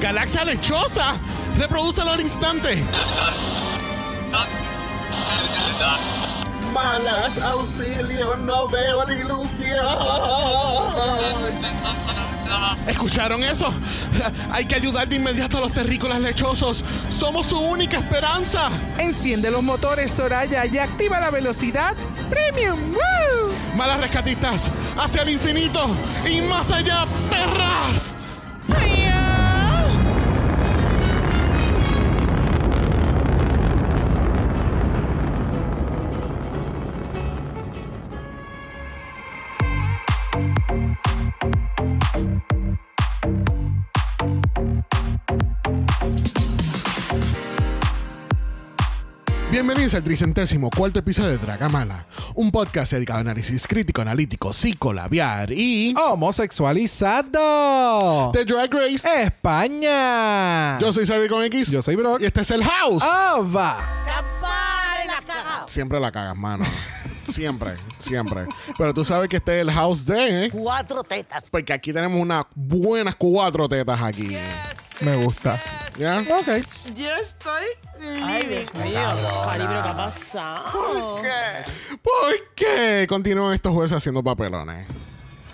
galaxia lechosa. Reprodúcelo al instante. Malas, auxilio, no veo la ilusión. ¿Escucharon eso? Hay que ayudar de inmediato a los terrícolas lechosos. Somos su única esperanza. Enciende los motores, Soraya, y activa la velocidad premium. ¡Woo! Malas rescatistas, hacia el infinito y más allá, perras. Bienvenidos al tricentésimo cuarto episodio de Dragamala, un podcast dedicado a análisis crítico, analítico, psicolabiar y Homosexualizado. de Drag Race. España. Yo soy Xavier con X Yo soy Brock. y este es el House. Ova. Siempre la cagas, mano. siempre, siempre. Pero tú sabes que este es el House de... ¿eh? cuatro tetas. Porque aquí tenemos unas buenas cuatro tetas aquí. Me gusta. ¿Ya? Ok. Yo estoy Ay, living. Dios mío. Pero ¿qué ha pasado? ¿Por qué continúan estos jueces haciendo papelones?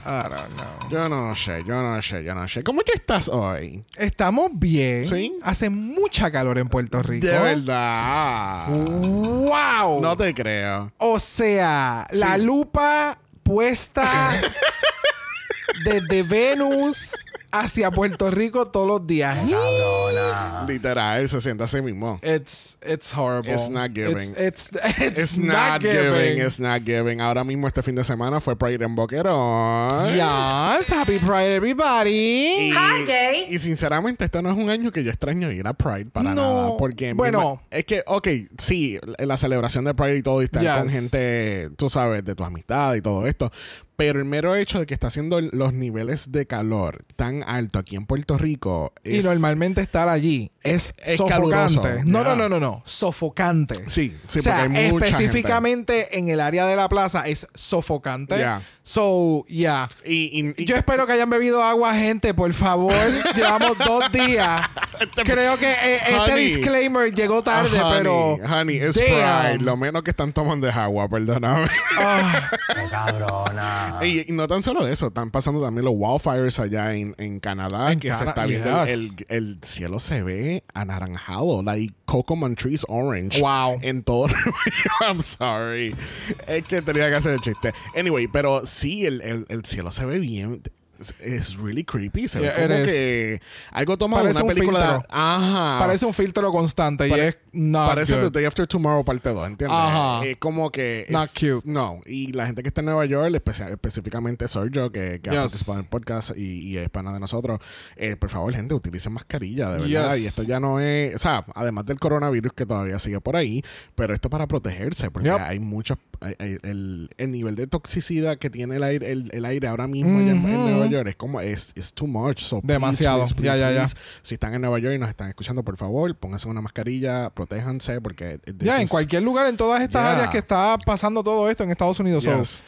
I don't know. Yo no sé, yo no sé, yo no sé. ¿Cómo tú estás hoy? Estamos bien. Sí. Hace mucha calor en Puerto Rico. De verdad. ¡Wow! No te creo. O sea, la lupa puesta desde Venus hacia Puerto Rico todos los días. Literal, se siente así mismo. It's it's horrible. It's not giving. It's it's, it's, It's not giving. It's not giving. Ahora mismo este fin de semana fue Pride en Boquerón. Yes, happy Pride Y, everybody. y sinceramente, este no es un año que yo extraño ir a Pride para No. nada. Porque Bueno. es que, ok, sí, la celebración de Pride y todo, y estar Yes. con gente, tú sabes, de tu amistad y todo esto. Pero el mero hecho de que está haciendo los niveles de calor tan alto aquí en Puerto Rico. Y normalmente estar allí es, es sofocante. caluroso. No, Ya. no, no, no, no. Sofocante. Sí, sí, o sea, porque hay mucha específicamente en el área de la plaza es sofocante. Ya. So, yeah. Y, y- y- Yo espero que hayan bebido agua, gente, por favor. Llevamos dos días. Creo que eh, este Honey. disclaimer llegó tarde, Honey, pero. Honey, es. Pride. Lo menos que están tomando es agua, perdóname. Ah, Qué cabrona. Y, y no tan solo eso, están pasando también los wildfires allá en, en Canadá, En que se está viendo el, yes. el- el cielo se ve anaranjado, like Cocoa Trees orange. Wow. En todo. I'm sorry. Es que tenía que hacer el chiste. Anyway, pero sí, el, el- el cielo se ve bien. Es really creepy. Se Yeah, ve como que algo tomado de una un película. de- filtro. ajá. parece un filtro constante Pare- y es not Parece good. The Day After Tomorrow parte 2, ¿entiendes? Ajá. Es como que... Not cute. No. Y la gente que está en Nueva York, especia- específicamente Sergio, que, que ha Yes. participado en el podcast y, y es pana de nosotros, eh, por favor, gente, utilicen mascarilla, de verdad. Yes. Y esto ya no es... O sea, además del coronavirus que todavía sigue por ahí, pero esto para protegerse, porque Yep. hay muchos... hay- hay- el, el nivel de toxicidad que tiene el aire, el, el aire ahora mismo allá en, en Ujú. Nueva York es como... Es it's too much. So please, Demasiado. please, Ya, please, ya, ya. please, si están en Nueva York y nos están escuchando, por favor, pónganse una mascarilla, protéjanse, porque... Ya, en is- cualquier lugar, en todas estas Yeah. áreas que está pasando todo esto en Estados Unidos. So, Yes.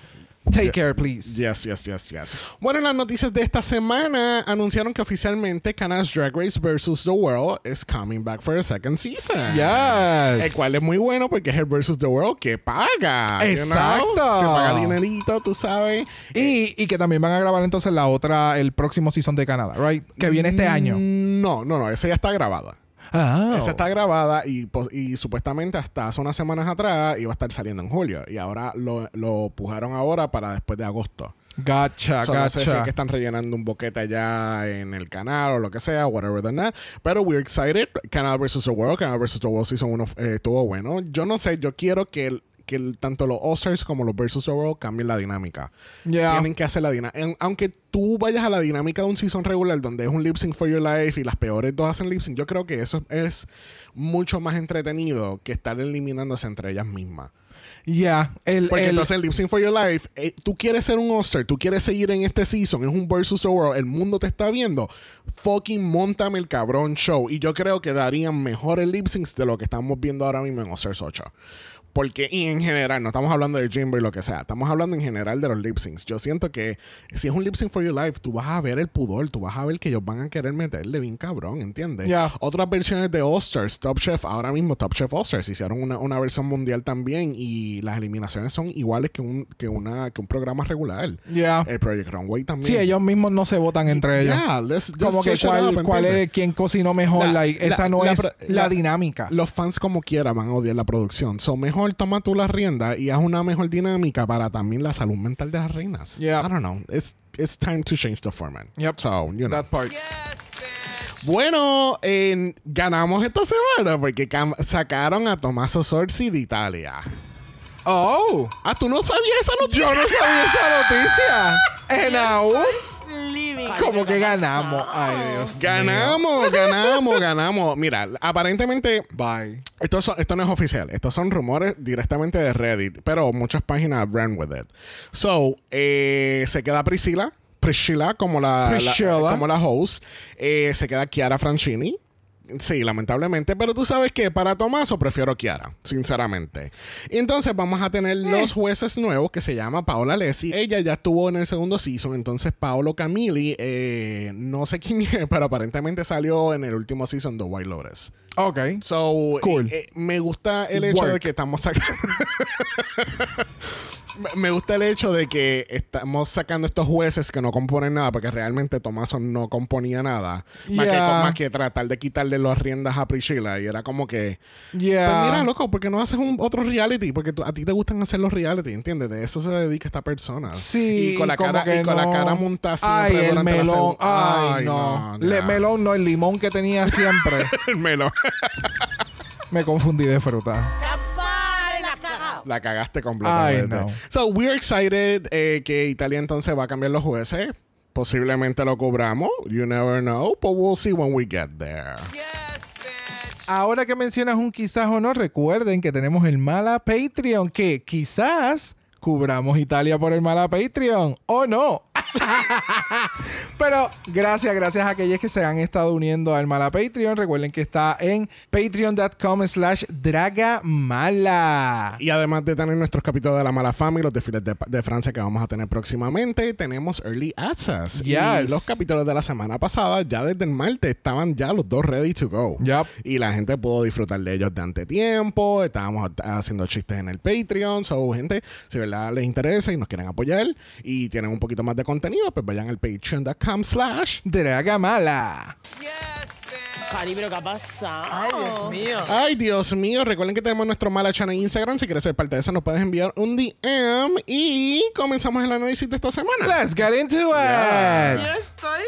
take Yeah. care, please. Yes, yes, yes, yes. Bueno, en las noticias de esta semana anunciaron que oficialmente Canada's Drag Race versus the World is coming back for a second season. Yes. El cual es muy bueno porque es el versus the World que paga. you know? Exacto. Que paga dinerito, tú sabes. Y, y que también van a grabar entonces la otra, el próximo season de Canadá, right? Que viene este año. Mm, No, no, no, esa ya está grabada. Ah. Esa está grabada y, supuestamente hasta hace unas semanas atrás iba a estar saliendo en julio. Y ahora lo, lo pujaron ahora para después de agosto. Gotcha, So, no sé si es que están rellenando un boquete allá en el canal o lo que sea, whatever than that. Pero we're excited. Canal vs. The World, Canal vs. The World Season 1 eh, estuvo bueno. Yo no sé, yo quiero que, el- que el- tanto los All-Stars como los. The World cambien la dinámica. Yeah. Tienen que hacer la dinámica. Aunque tú vayas a la dinámica de un season regular donde es un lip sync for your life y las peores dos hacen lip sync, yo creo que eso es mucho más entretenido que estar eliminándose entre ellas mismas. Yeah. El, Porque el- entonces en Lip Sync for Your Life, eh, tú quieres ser un All-Star, tú quieres seguir en este season, es un versus world, el mundo te está viendo. Fucking montame el cabrón show. Y yo creo que darían mejores lip syncs de lo que estamos viendo ahora mismo en All-Stars 8. Porque, y en general, no estamos hablando de Jimbo y lo que sea, estamos hablando en general de los lip syncs. Yo siento que si es un lip sync for your life, tú vas a ver el pudor, tú vas a ver que ellos van a querer meterle bien cabrón, ¿entiendes? Ya. Otras versiones de All Stars, Top Chef, ahora mismo Top Chef All Stars, hicieron una, una versión mundial también y las eliminaciones son iguales que un, que una, que un programa regular. Yeah. El Project Runway también. Sí, ellos mismos no se votan entre ellos. Yeah, let's Como que cuál, up, cuál es quién cocinó mejor. La- like, la- esa no la es la, dinámica. Los fans como quiera van a odiar la producción. So mejor toma tú la rienda y haz una mejor dinámica para también la salud mental de las reinas. Yeah. I don't know. It's, it's time to change the format. Yep. So, you know. That part. Bueno, en- ganamos esta semana porque sacaron a Tommaso Sorsi de Italia. Oh. Ah, ¿tú no sabías esa noticia? Yo no sabía esa noticia. En aún. Living. Como que ganamos. Ay, Dios. Ganamos, ganamos, ganamos. Mira, aparentemente Bye. Esto, son- esto no es oficial, estos son rumores directamente de Reddit, pero muchas páginas ran with it. So, eh, se queda Priscila, Priscilla como la, la- Priscilla. como la host, Eh, se queda Chiara Francini. Sí, lamentablemente, pero tú sabes que para Tomaso prefiero Chiara, sinceramente. Y entonces vamos a tener los jueces nuevos que se llama Paola Lessi. Ella ya estuvo en el segundo season, entonces Paolo Camilli, eh, no sé quién es, pero aparentemente salió en el último season de White Lotus. Ok. So, Cool. eh, eh, me gusta el hecho Work. de que estamos sacando. Me- gusta el hecho de que estamos sacando estos jueces que no componen nada, porque realmente Tomaso no componía nada. Más, que, Yeah. más que tratar de quitarle las riendas a Priscilla. Y era como que. Yeah. Pues mira, loco, ¿por qué no haces un otro reality? Porque tú- a ti te gustan hacer los reality, ¿entiendes? De eso se dedica esta persona. Sí, Y con la como cara, que y con la no. cara montada Ay, siempre el melón. segu- Ay, no. Le- ya. melón no, el limón que tenía siempre. el melón. Me confundí de fruta. La cagaste completamente. Ay, no. So, we're excited eh, que Italia entonces va a cambiar los jueces. Posiblemente lo cobramos. You never know. But we'll see when we get there. Ahora que mencionas un quizás o no, recuerden que tenemos el Mala Patreon, que quizás cubramos Italia por el Mala Patreon o no. Pero gracias, gracias a aquellos que se han estado uniendo al Mala Patreon. Recuerden que está en patreon.com slash dragamala. Y además de tener nuestros capítulos de la mala fama y los desfiles de, de Francia que vamos a tener próximamente, tenemos Early Access. Y Yes. los capítulos de la semana pasada, ya desde el martes, estaban ya los dos ready to go. Yup. Y la gente pudo disfrutar de ellos de antetiempo. Estábamos haciendo chistes en el Patreon. So, gente, si verdad les interesa y nos quieren apoyar y tienen un poquito más de contenido, pues vayan al patreon.com slash. Dragamala. Cari, pero ¿qué ha pasado? Ay, Dios mío. Ay, Dios mío. Recuerden que tenemos nuestro mala channel en Instagram. Si quieres ser parte de eso, nos puedes enviar un DM. Y comenzamos el análisis de esta semana. Let's get into it. Yo estoy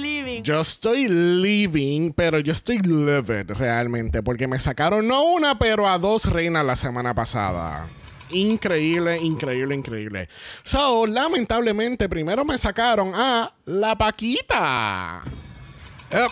living. Yo estoy living, pero yo estoy livid realmente, porque me sacaron no una, pero a dos reinas la semana pasada. Increíble, increíble, increíble. So, lamentablemente, primero me sacaron a la Paquita. Yep.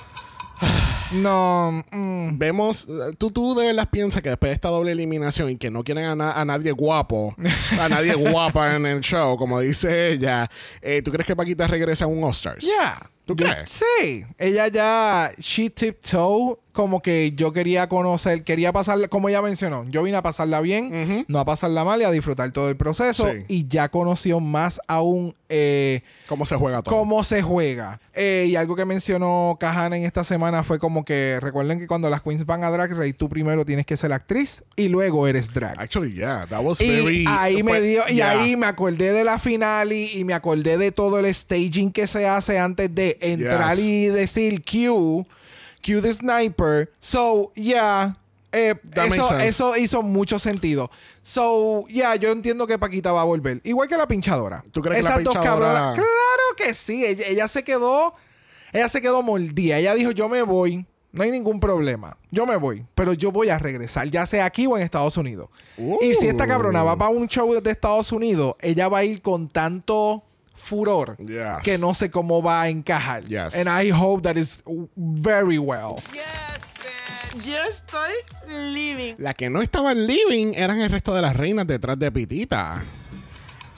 No. mm. Vemos, tú, tú de verdad piensas que después de esta doble eliminación y que no quieren a, na- a nadie guapo, a nadie guapa en el show, como dice ella, eh, ¿tú crees que Paquita regresa a un All-Stars? Yeah. ¿Tú crees? Sí. Ella ya, she tiptoe, como que yo quería conocer, quería pasarla, como ella mencionó, yo vine a pasarla bien, no a pasarla mal y a disfrutar todo el proceso. Sí. Y ya conoció más aún eh, ¿Cómo se juega todo? cómo se juega. Eh, y algo que mencionó Kahana en esta semana fue como que recuerden que cuando las queens van a Drag Race, tú primero tienes que ser actriz y luego eres drag. Actually, yeah, that was Y very. ahí me dio, y yeah. ahí me acordé de la final y, y me acordé de todo el staging que se hace antes de entrar Yes. y decir Q. Q the Sniper. So, yeah. eh, eso, hizo mucho sentido. So, yeah, yo entiendo que Paquita va a volver. Igual que la pinchadora. ¿Tú crees que la dos pinchadora- cabronas. Claro que sí. Ella, ella se quedó. Ella se quedó mordida. Ella dijo: Yo me voy. No hay ningún problema. Yo me voy. Pero yo voy a regresar, ya sea aquí o en Estados Unidos. Y si esta cabrona va para un show de Estados Unidos, ella va a ir con tanto furor Yes. que no sé cómo va a encajar. Yes. And I hope that is very well. Yo estoy living. La que no estaba en living eran el resto de las reinas detrás de Pitita.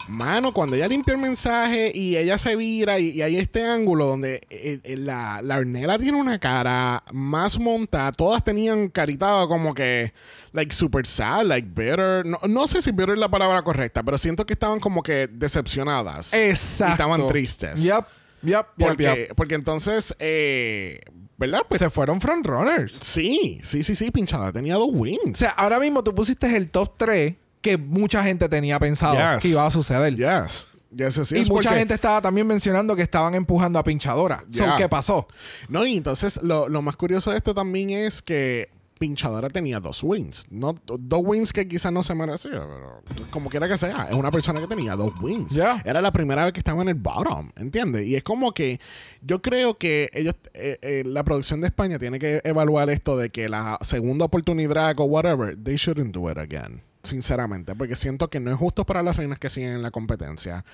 Mano, cuando ella limpia el mensaje y ella se vira y, y hay este ángulo donde eh, eh, la, la Ornella tiene una cara más montada, todas tenían caritado como que, like, super sad, like, bitter. No, no sé si bitter es la palabra correcta, pero siento que estaban como que decepcionadas. Exacto. Y estaban tristes. Yep. Yep. Yep. Porque, yep. porque entonces, eh, ¿verdad? Pues Se fueron frontrunners. sí, sí, sí, sí, pinchada. Tenía dos O wins. sea, ahora mismo tú pusiste el top 3 que mucha gente tenía pensado Yes. que iba a suceder. Yes. Yes, yes, Y mucha porque- gente estaba también mencionando que estaban empujando a Pinchadora. So. ¿Qué pasó? No, y entonces lo, lo más curioso de esto también es que Pinchadora tenía dos wins. No, dos wins que quizás no se merecía, pero como quiera que sea, es una persona que tenía dos wins. Era la primera vez que estaba en el bottom, ¿entiendes? Y es como que yo creo que ellos, eh, eh, la producción de España tiene que evaluar esto de que la segunda oportunidad o whatever, they shouldn't do it again. Sinceramente, porque siento que no es justo para las reinas que siguen en la competencia.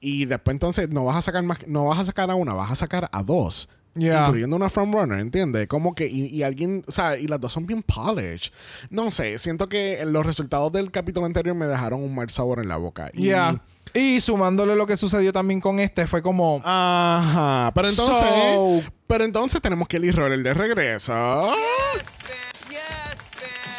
Y después entonces no vas a sacar más, no vas a sacar a una, vas a sacar a dos. Yeah. Incluyendo una frontrunner, ¿entiendes? Como que, y, y alguien, o sea, y las dos son bien polished. No sé, siento que los resultados del capítulo anterior me dejaron un mal sabor en la boca. Y, Ya. Y sumándole lo que sucedió también con este, fue como. Ajá. Pero entonces. So- pero entonces tenemos que Kelly Roller de regreso.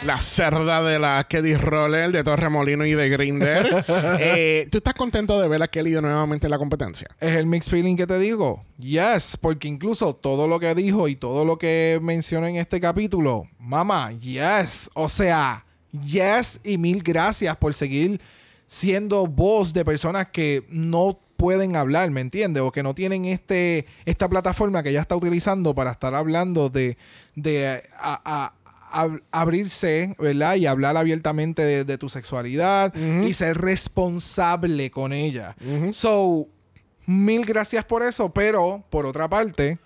La cerda de la Kelly Roller de Torremolino y de Grinder. Eh, ¿Tú estás contento de ver a Kelly de nuevamente en la competencia? Es el mixed feeling que te digo. Yes, porque incluso todo lo que dijo y todo lo que mencionó en este capítulo, mamá, yes. O sea, yes y mil gracias por seguir siendo voz de personas que no pueden hablar, ¿me entiendes? O que no tienen este esta plataforma que ella está utilizando para estar hablando de, de a- a- ab- abrirse, ¿verdad? Y hablar abiertamente de, de tu sexualidad y ser responsable con ella. So, mil gracias por eso, pero por otra parte,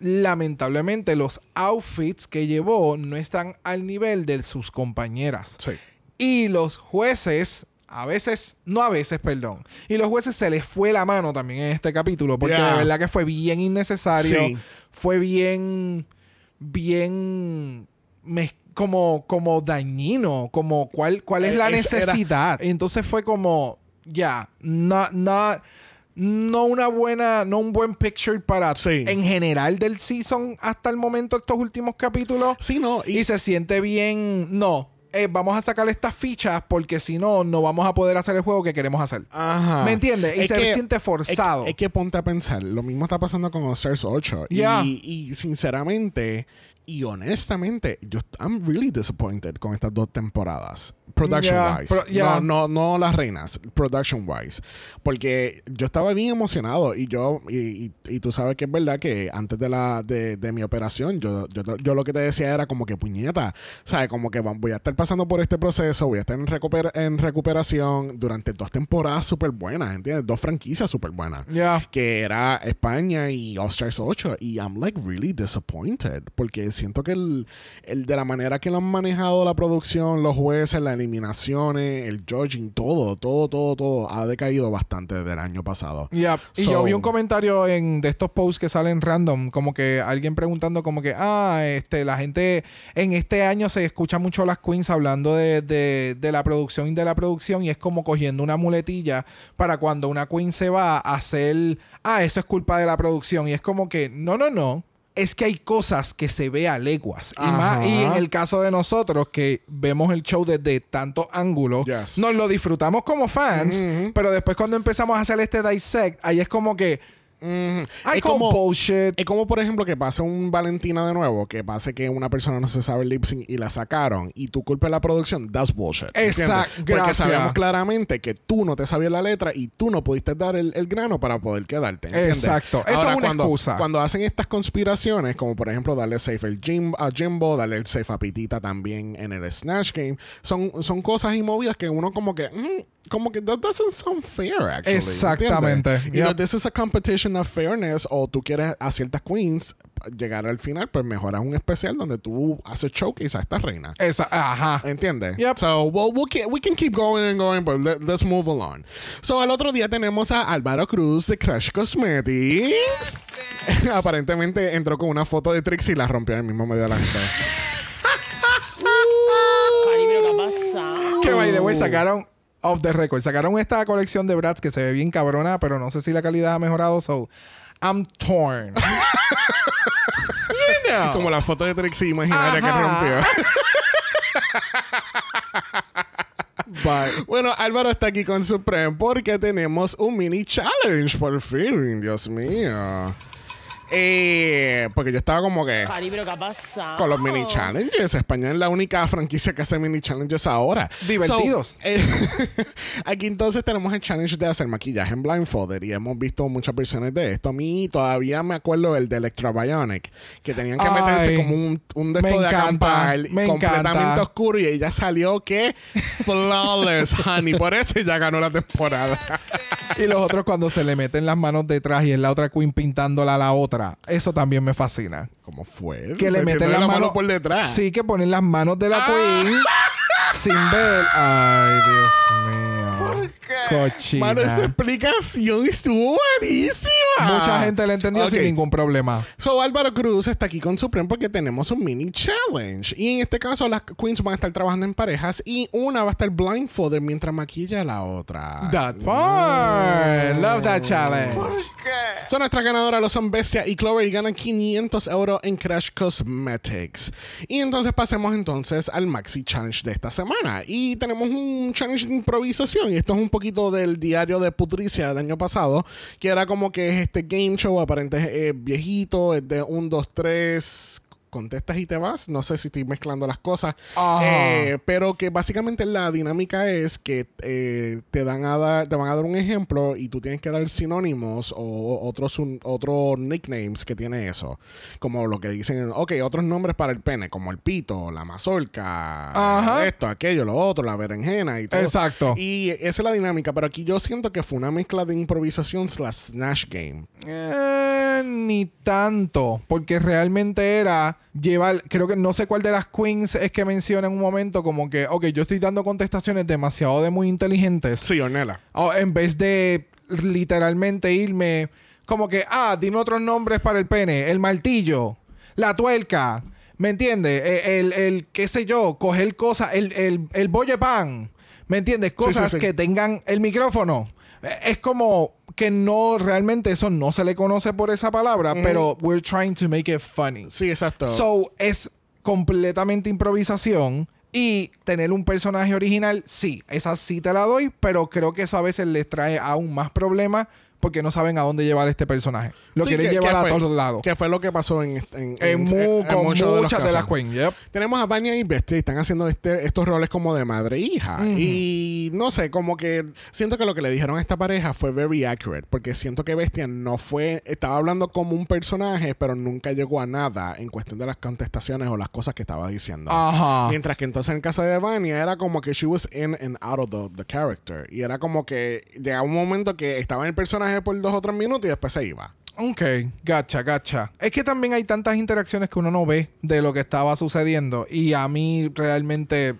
lamentablemente los outfits que llevó no están al nivel de sus compañeras. Sí. Y los jueces, a veces, no a veces, perdón. Y los jueces se les fue la mano también en este capítulo, porque Yeah. de verdad que fue bien innecesario. Sí. Fue bien, bien, mez- como, como dañino, como cuál, cuál es la Es- era- necesidad. Entonces fue como, ya, no, no, no una buena, no un buen picture para Sí. en general del season hasta el momento, estos últimos capítulos. Sí, no. Y, se siente bien. No, eh, vamos a sacar estas fichas porque si no, no vamos a poder hacer el juego que queremos hacer. Ajá. ¿Me entiendes? Y Es se que- siente forzado. Es, es que ponte a pensar, lo mismo está pasando con Stars 8. Y- Yeah. Y, sinceramente y honestamente, yo I'm really disappointed con estas dos temporadas. Production Yeah, wise. pro- yeah. No, no, no las reinas, production wise. Porque yo estaba bien emocionado y yo, y, y- y tú sabes que es verdad que antes de la de, de mi operación, yo, yo, yo lo que te decía era como que puñeta, ¿sabes? Como que voy a estar pasando por este proceso, voy a estar en, recuper- en recuperación durante dos temporadas súper buenas, ¿entiendes? Dos franquicias súper buenas Ya. que era España y All Stars 8 y I'm like really disappointed porque siento que el, el de la manera que lo han manejado la producción, los jueces, las eliminaciones, el judging, todo, todo, todo, todo ha decaído bastante desde el año pasado. Y yo vi un comentario en de estos posts que salen random, como que alguien preguntando como que, ah, este, la gente en este año se escucha mucho las queens hablando de, de, de la producción y de la producción y es como cogiendo una muletilla para cuando una queen se va a hacer, ah, eso es culpa de la producción y es como que, no, no, no. Es que hay cosas que se ve a leguas. Y, más, y en el caso de nosotros, que vemos el show desde tantos ángulos, Yes. nos lo disfrutamos como fans, pero después cuando empezamos a hacer este dissect, ahí es como que, Mm, I es call como, bullshit. es como, por ejemplo, que pase un Valentina de nuevo, que pase que una persona no se sabe el lip sync y la sacaron y tú culpes la producción, that's bullshit. Exacto, Porque sabemos claramente que tú no te sabías la letra y tú no pudiste dar el, el grano para poder quedarte. ¿entiendes? Exacto. Eso es una cuando, excusa. Cuando hacen estas conspiraciones, como por ejemplo darle safe el Jim, a Jimbo, darle el safe a Pitita también en el Snatch Game, son, son cosas y movidas que uno como que... mm, como que that doesn't sound fair, actually. Exactamente. Yep. this is a competition of fairness o tú quieres a ciertas queens llegar al final, pues mejoras un especial donde tú haces showcase a esta reina. Esa, ajá. ¿Entiendes? Yep. So, well, we'll ke- we can keep going and going, but let, us move along. So, el otro día tenemos a Álvaro Cruz de Crash Cosmetics. Aparentemente entró con una foto de Trixie y la rompió en el mismo medio de la gente. Cari, pero ¿qué ha pasado? Que by the way, sacaron off the record. Sacaron esta colección de Bratz que se ve bien cabrona, pero no sé si la calidad ha mejorado. So, I'm torn. you know. Como la foto de Trixie imaginaria que rompió. But- Bueno, Álvaro está aquí con Supreme porque tenemos un mini challenge por fin, Dios mío. Eh, porque yo estaba como que Cari, pero ¿qué ha pasado? con los mini challenges. España es la única franquicia que hace mini challenges ahora. Divertidos. So, eh, aquí entonces tenemos el challenge de hacer maquillaje en blindfolded y hemos visto muchas versiones de esto. A mí todavía me acuerdo el de Electra Bionic, que tenían que meterse como un, un de me esto de encanta, acampar me completamente encanta. oscuro y ella salió que flawless, honey. Por eso ella ganó la temporada. y los otros cuando se le meten las manos detrás y es la otra queen pintándola a la otra. Eso también me fascina. ¿Cómo fue? Que le meten las la manos mano por detrás. Sí, que ponen las manos de la queen sin ver. Ay, Dios mío. Cochina. Mano, esa explicación estuvo buenísima. Mucha gente la entendió sin ningún problema. So, Álvaro Cruz está aquí con Supreme porque tenemos un mini challenge. Y en este caso, las queens van a estar trabajando en parejas y una va a estar blindfolded mientras maquilla a la otra. That part. Love that challenge. Son nuestras ganadoras, lo son Bestia y Clover y ganan 500 euros en Crash Cosmetics. Y entonces pasemos entonces al Maxi Challenge de esta semana. Y tenemos un challenge de improvisación. Y esto es un poquito del diario de Putricia del año pasado, que era como que es este game show, aparente eh, viejito, es de 1, 2, 3 contestas y te vas. No sé si estoy mezclando las cosas. Eh, pero que básicamente la dinámica es que eh, te dan a dar, te van a dar un ejemplo y tú tienes que dar sinónimos o otros un- otros nicknames que tiene eso. Como lo que dicen, ok, otros nombres para el pene, como el pito, la mazorca, Ajá. esto, aquello, lo otro, la berenjena y todo. Exacto. Y esa es la dinámica, pero aquí yo siento que fue una mezcla de improvisación slash Snatch Game. Eh, ni tanto, porque realmente era llevar, creo que no sé cuál de las queens es que menciona en un momento como que, ok, yo estoy dando contestaciones demasiado de muy inteligentes. Sí, Ornella. O en vez de literalmente irme como que, ah, dime otros nombres para el pene, el martillo, la tuerca, ¿me entiendes? Eh, El, el, qué sé yo, coger cosas, el, el, el bolle pan, ¿me entiendes? Cosas sí. que tengan el micrófono. Es como que no, realmente eso no se le conoce por esa palabra, pero we're trying to make it funny. Sí, exacto. So, es completamente improvisación. Y tener un personaje original, sí, esa sí te la doy, pero creo que eso a veces les trae aún más problemas porque no saben a dónde llevar este personaje. Lo Sí, quieren que- llevar que a fue- todos lados. Que fue lo que pasó en, en, En, de los muchas de, las. Yep. Tenemos a Vania y Bestia y están haciendo este, estos roles como de madre e hija. Y no sé, como que siento que lo que le dijeron a esta pareja fue very accurate. Porque siento que Bestia no fue. Estaba hablando como un personaje, pero nunca llegó a nada en cuestión de las contestaciones o las cosas que estaba diciendo. Ajá. Mientras que entonces en el caso de Vania era como que she was in and out of the, the character. Y era como que llegaba un momento que estaba en el personaje por dos o tres minutos y después se iba. Ok, gacha, gacha. Es que también hay tantas interacciones que uno no ve de lo que estaba sucediendo. Y a mí realmente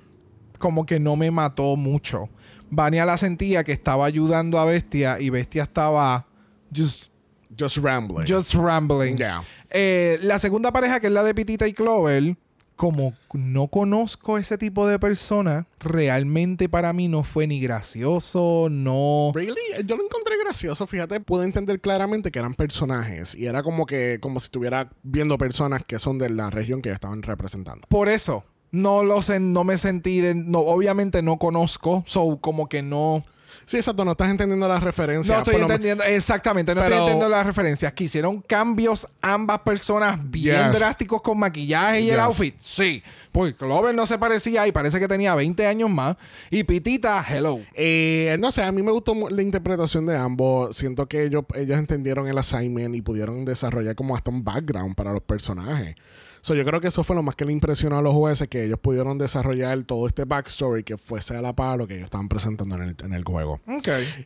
como que no me mató mucho. Vania la sentía que estaba ayudando a Bestia y Bestia estaba just, Just rambling. just rambling. Yeah. Eh, la segunda pareja, que es la de Pitita y Clover, como no conozco ese tipo de persona, realmente para mí no fue ni gracioso, no... Really? Yo lo encontré gracioso, fíjate, pude entender claramente que eran personajes y era como que como si estuviera viendo personas que son de la región que estaban representando. Por eso, no lo sé, no me sentí de, no, obviamente no conozco, so como que no, Sí, exacto, no estás entendiendo la referencia. No estoy entendiendo, exactamente, no Pero- estoy entendiendo las referencias. Que hicieron cambios ambas personas bien Yes. drásticos con maquillaje y el outfit. Sí, porque Clover no se parecía y parece que tenía 20 años más. Y Pitita, hello. Eh, no sé, a mí me gustó la interpretación de ambos. Siento que ellos, ellos entendieron el assignment y pudieron desarrollar como hasta un background para los personajes. So, yo creo que eso fue lo más que le impresionó a los jueces, que ellos pudieron desarrollar todo este backstory que fuese a la par lo que ellos estaban presentando en el, en el juego.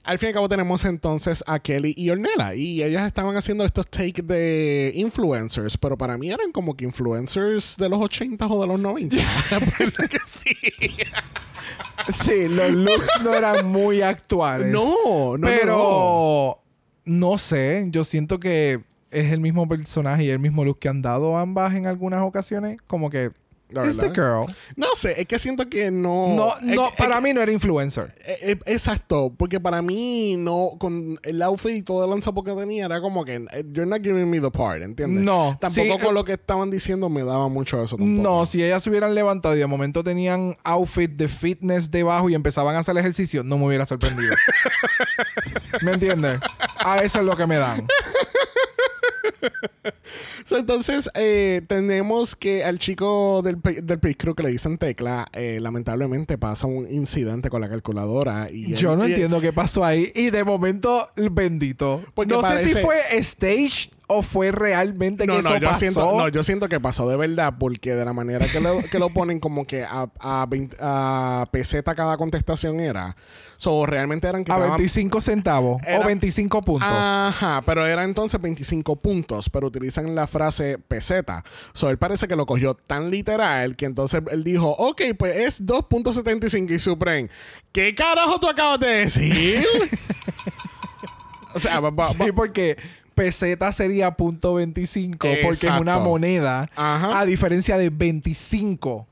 Al fin y al cabo tenemos entonces a Kelly y Ornella y ellas estaban haciendo estos takes de influencers, pero para mí eran como que influencers de los 80 o de los 90. ¿Verdad que sí? Sí, los looks no eran muy actuales. No, no, no, Pero no sé, yo siento que es el mismo personaje y el mismo look que han dado ambas en algunas ocasiones. Como que. It's the girl. No sé, es que siento que no. No, es para es mí no era influencer. eh, eh, exacto, porque para mí no, con el outfit y todo el lanzapo que tenía, era como que eh, you're not giving me the part, ¿entiendes? No, Tampoco sí, con eh, lo que estaban diciendo me daba mucho eso tampoco. No, si ellas se hubieran levantado y de momento tenían outfit de fitness debajo y empezaban a hacer ejercicio, no me hubiera sorprendido. ¿Me entiendes? A eso es lo que me dan. So, entonces, eh, tenemos que al chico del, del pit crew que le dicen tecla, eh, lamentablemente pasa un incidente con la calculadora. Y Yo él- no y- entiendo qué pasó ahí. Y de momento, bendito. Porque no sé si fue stage o fue realmente No, que no, eso yo pasó. siento, no, yo siento que pasó de verdad porque de la manera que lo, que lo ponen como que a, a, 20 a peseta cada contestación era. So, realmente eran que a estaban- 25 centavos Era- o 25 puntos. Ajá, pero era entonces 25 puntos, pero utilizan la frase peseta. So, él parece que lo cogió tan literal que entonces él dijo, ok, pues es 2.75 y Supreme. ¿Qué carajo tú acabas de decir? o sea, va- va- va- Sí, porque peseta sería punto 25 porque es Exacto. una moneda Ajá. a diferencia de 25.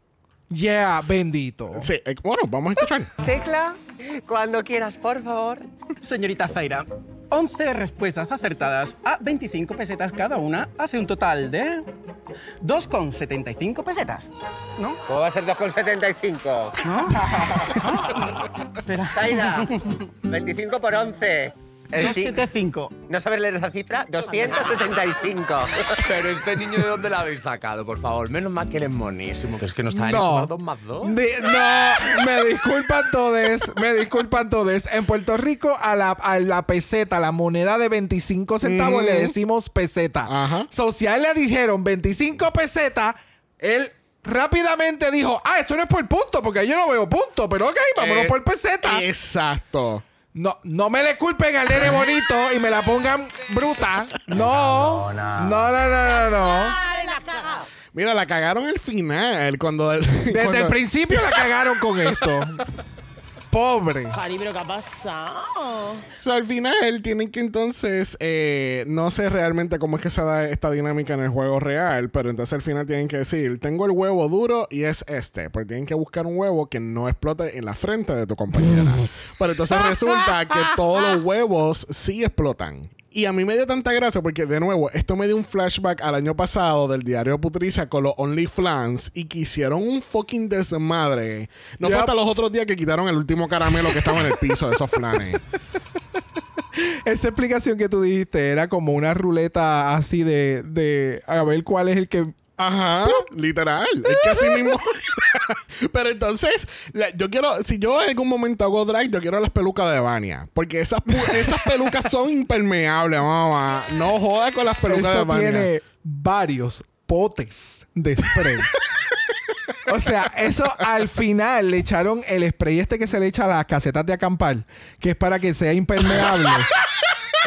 Yeah, bendito. sí, eh, bueno, vamos a escuchar. Tecla, cuando quieras, por favor. Señorita Zaira, 11 respuestas acertadas a 25 pesetas cada una hace un total de 2,75 pesetas. ¿No? ¿Cómo va a ser 2,75? Espera. Zaira, 25 por 11. El ci- 275. ¿No sabes leer esa cifra? 275. Pero este niño, ¿de dónde lo habéis sacado, por favor? Menos mal que eres monísimo, que es que no está en No. sumar dos más dos. Di- no, me disculpan todos, me disculpan todos. En Puerto Rico a la, a la peseta, la moneda de 25 centavos, le decimos peseta. Ajá. So, si a él le dijeron 25 pesetas, él rápidamente dijo, ah, esto no es por punto, porque yo no veo punto, pero ok, vámonos Eh, por peseta. Exacto. No, no me le culpen al nene bonito y me la pongan bruta. No, no, no, no, no, no. Mira, la cagaron al final cuando... el- Desde cuando- el principio la cagaron con esto. Pobre. Cari, pero ¿qué ha pasado? So, al final tienen que entonces, eh, no sé realmente cómo es que se da esta dinámica en el juego real, pero entonces al final tienen que decir, tengo el huevo duro y es este, porque tienen que buscar un huevo que no explote en la frente de tu compañera. pero entonces resulta que todos los huevos sí explotan. Y a mí me dio tanta gracia porque, de nuevo, esto me dio un flashback al año pasado del diario Putricia con los OnlyFlans y que hicieron un fucking desmadre. No Yep. hasta los otros días que quitaron el último caramelo que estaba en el piso de esos flanes. Esa explicación que tú dijiste era como una ruleta así de, de a ver cuál es el que. Ajá, literal. Es que así mismo. Pero entonces, la- yo quiero, si yo en algún momento hago drag, yo quiero las pelucas de Vania. Porque esas, esas pelucas son impermeables, mamá. No jodas con las pelucas de Eso Vania. tiene varios potes de spray. o sea, eso al final le echaron el spray este que se le echa a las casetas de acampar, que es para que sea impermeable.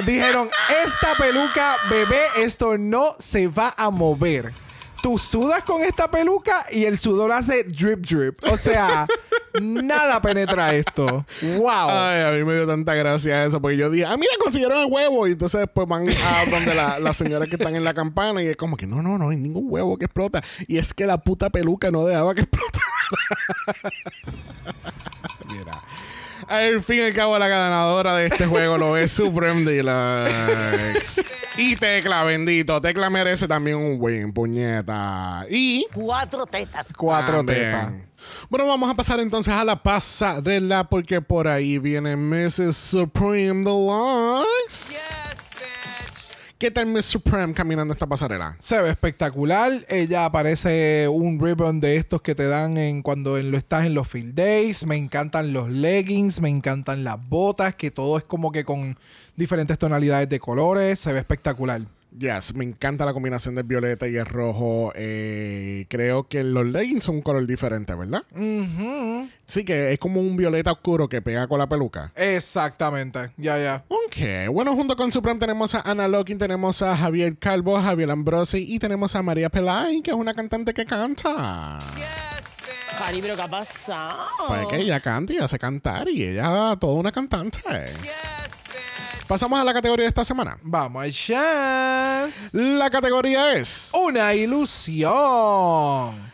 Dijeron, esta peluca, bebé, esto no se va a mover. Tú sudas con esta peluca y el sudor hace drip drip. O sea, nada penetra esto. ¡Wow! Ay, a mí me dio tanta gracia eso, porque yo dije, ah, mira, consiguieron el huevo. Y entonces después van a donde la- las señoras que están en la campana y es como que no, no, no hay ningún huevo que explota. Y es que la puta peluca no dejaba que explotara. Al fin y al cabo, la ganadora de este juego lo es Supreme Deluxe. Y Tecla, bendito. Tecla merece también un win, puñeta. Y. Cuatro tetas. Cuatro También. tetas. Bueno, vamos a pasar entonces a la pasarela porque por ahí viene Mrs. Supreme Deluxe. ¿Qué tal Miss Supreme caminando esta pasarela? Se ve espectacular. Ella parece un ribbon de estos que te dan en cuando en, lo estás en los field days. Me encantan los leggings, me encantan las botas, que todo es como que con diferentes tonalidades de colores. Se ve espectacular. Yes, me encanta la combinación del violeta y el rojo. Eh, creo que los leggings son un color diferente, ¿verdad? Sí, que es como un violeta oscuro que pega con la peluca. Exactamente. Ya, ya. Ok, bueno, junto con Supreme tenemos a Ana Locking, tenemos a Javier Calvo, a Javier Ambrosi y tenemos a María Pelay, que es una cantante que canta. Cari, pero ¿qué ha pasado? Pues que ella canta y hace cantar y ella toda una cantante. Pasamos a la categoría de esta semana. Vamos al chance. La categoría es. Una ilusión.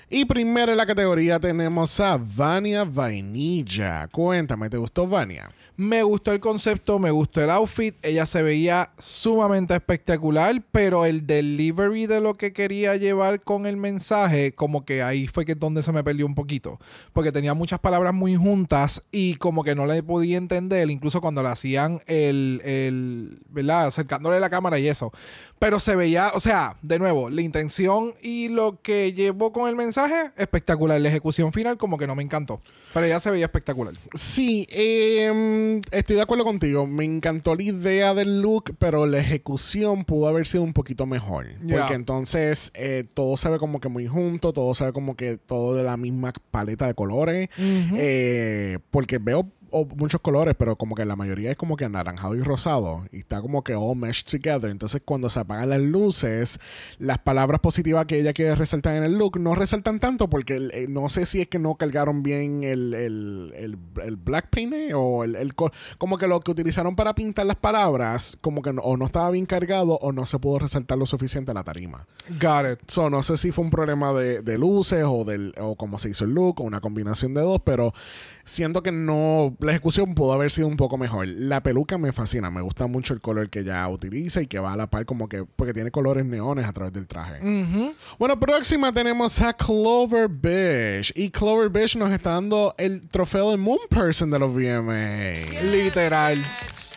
Y primero en la categoría tenemos a Vania Vainilla. Cuéntame, ¿te gustó Vania? Me gustó el concepto, me gustó el outfit. Ella se veía sumamente espectacular, pero el delivery de lo que quería llevar con el mensaje, como que ahí fue que donde se me perdió un poquito. Porque tenía muchas palabras muy juntas y como que no le podía entender, incluso cuando le hacían el, el ¿verdad? Acercándole la cámara y eso. Pero se veía, o sea, de nuevo, la intención y lo que llevó con el mensaje, espectacular. La ejecución final como que no me encantó. Pero ella se veía espectacular. Sí, eh, estoy de acuerdo contigo. Me encantó la idea del look, pero la ejecución pudo haber sido un poquito mejor. Ya. Porque entonces eh, todo se ve como que muy junto, todo se ve como que todo de la misma paleta de colores. Eh, porque veo muchos colores, pero como que la mayoría es como que anaranjado y rosado. Y está como que all meshed together. Entonces cuando se apagan las luces, las palabras positivas que ella quiere resaltar en el look no resaltan tanto porque eh, no sé si es que no cargaron bien el, el, el, el black paint eh, o el, el co- como que lo que utilizaron para pintar las palabras como que no, o no estaba bien cargado o no se pudo resaltar lo suficiente en la tarima. Got it. So, no sé si fue un problema de, de luces o, del, o cómo se hizo el look o una combinación de dos, pero siento que no, la ejecución pudo haber sido un poco mejor. La peluca me fascina, me gusta mucho el color que ella utiliza y que va a la par como que, porque tiene colores neones a través del traje. Bueno, próxima tenemos a Clover Bish y Clover Bish nos está dando el trofeo de Moon Person de los VMA. Literal.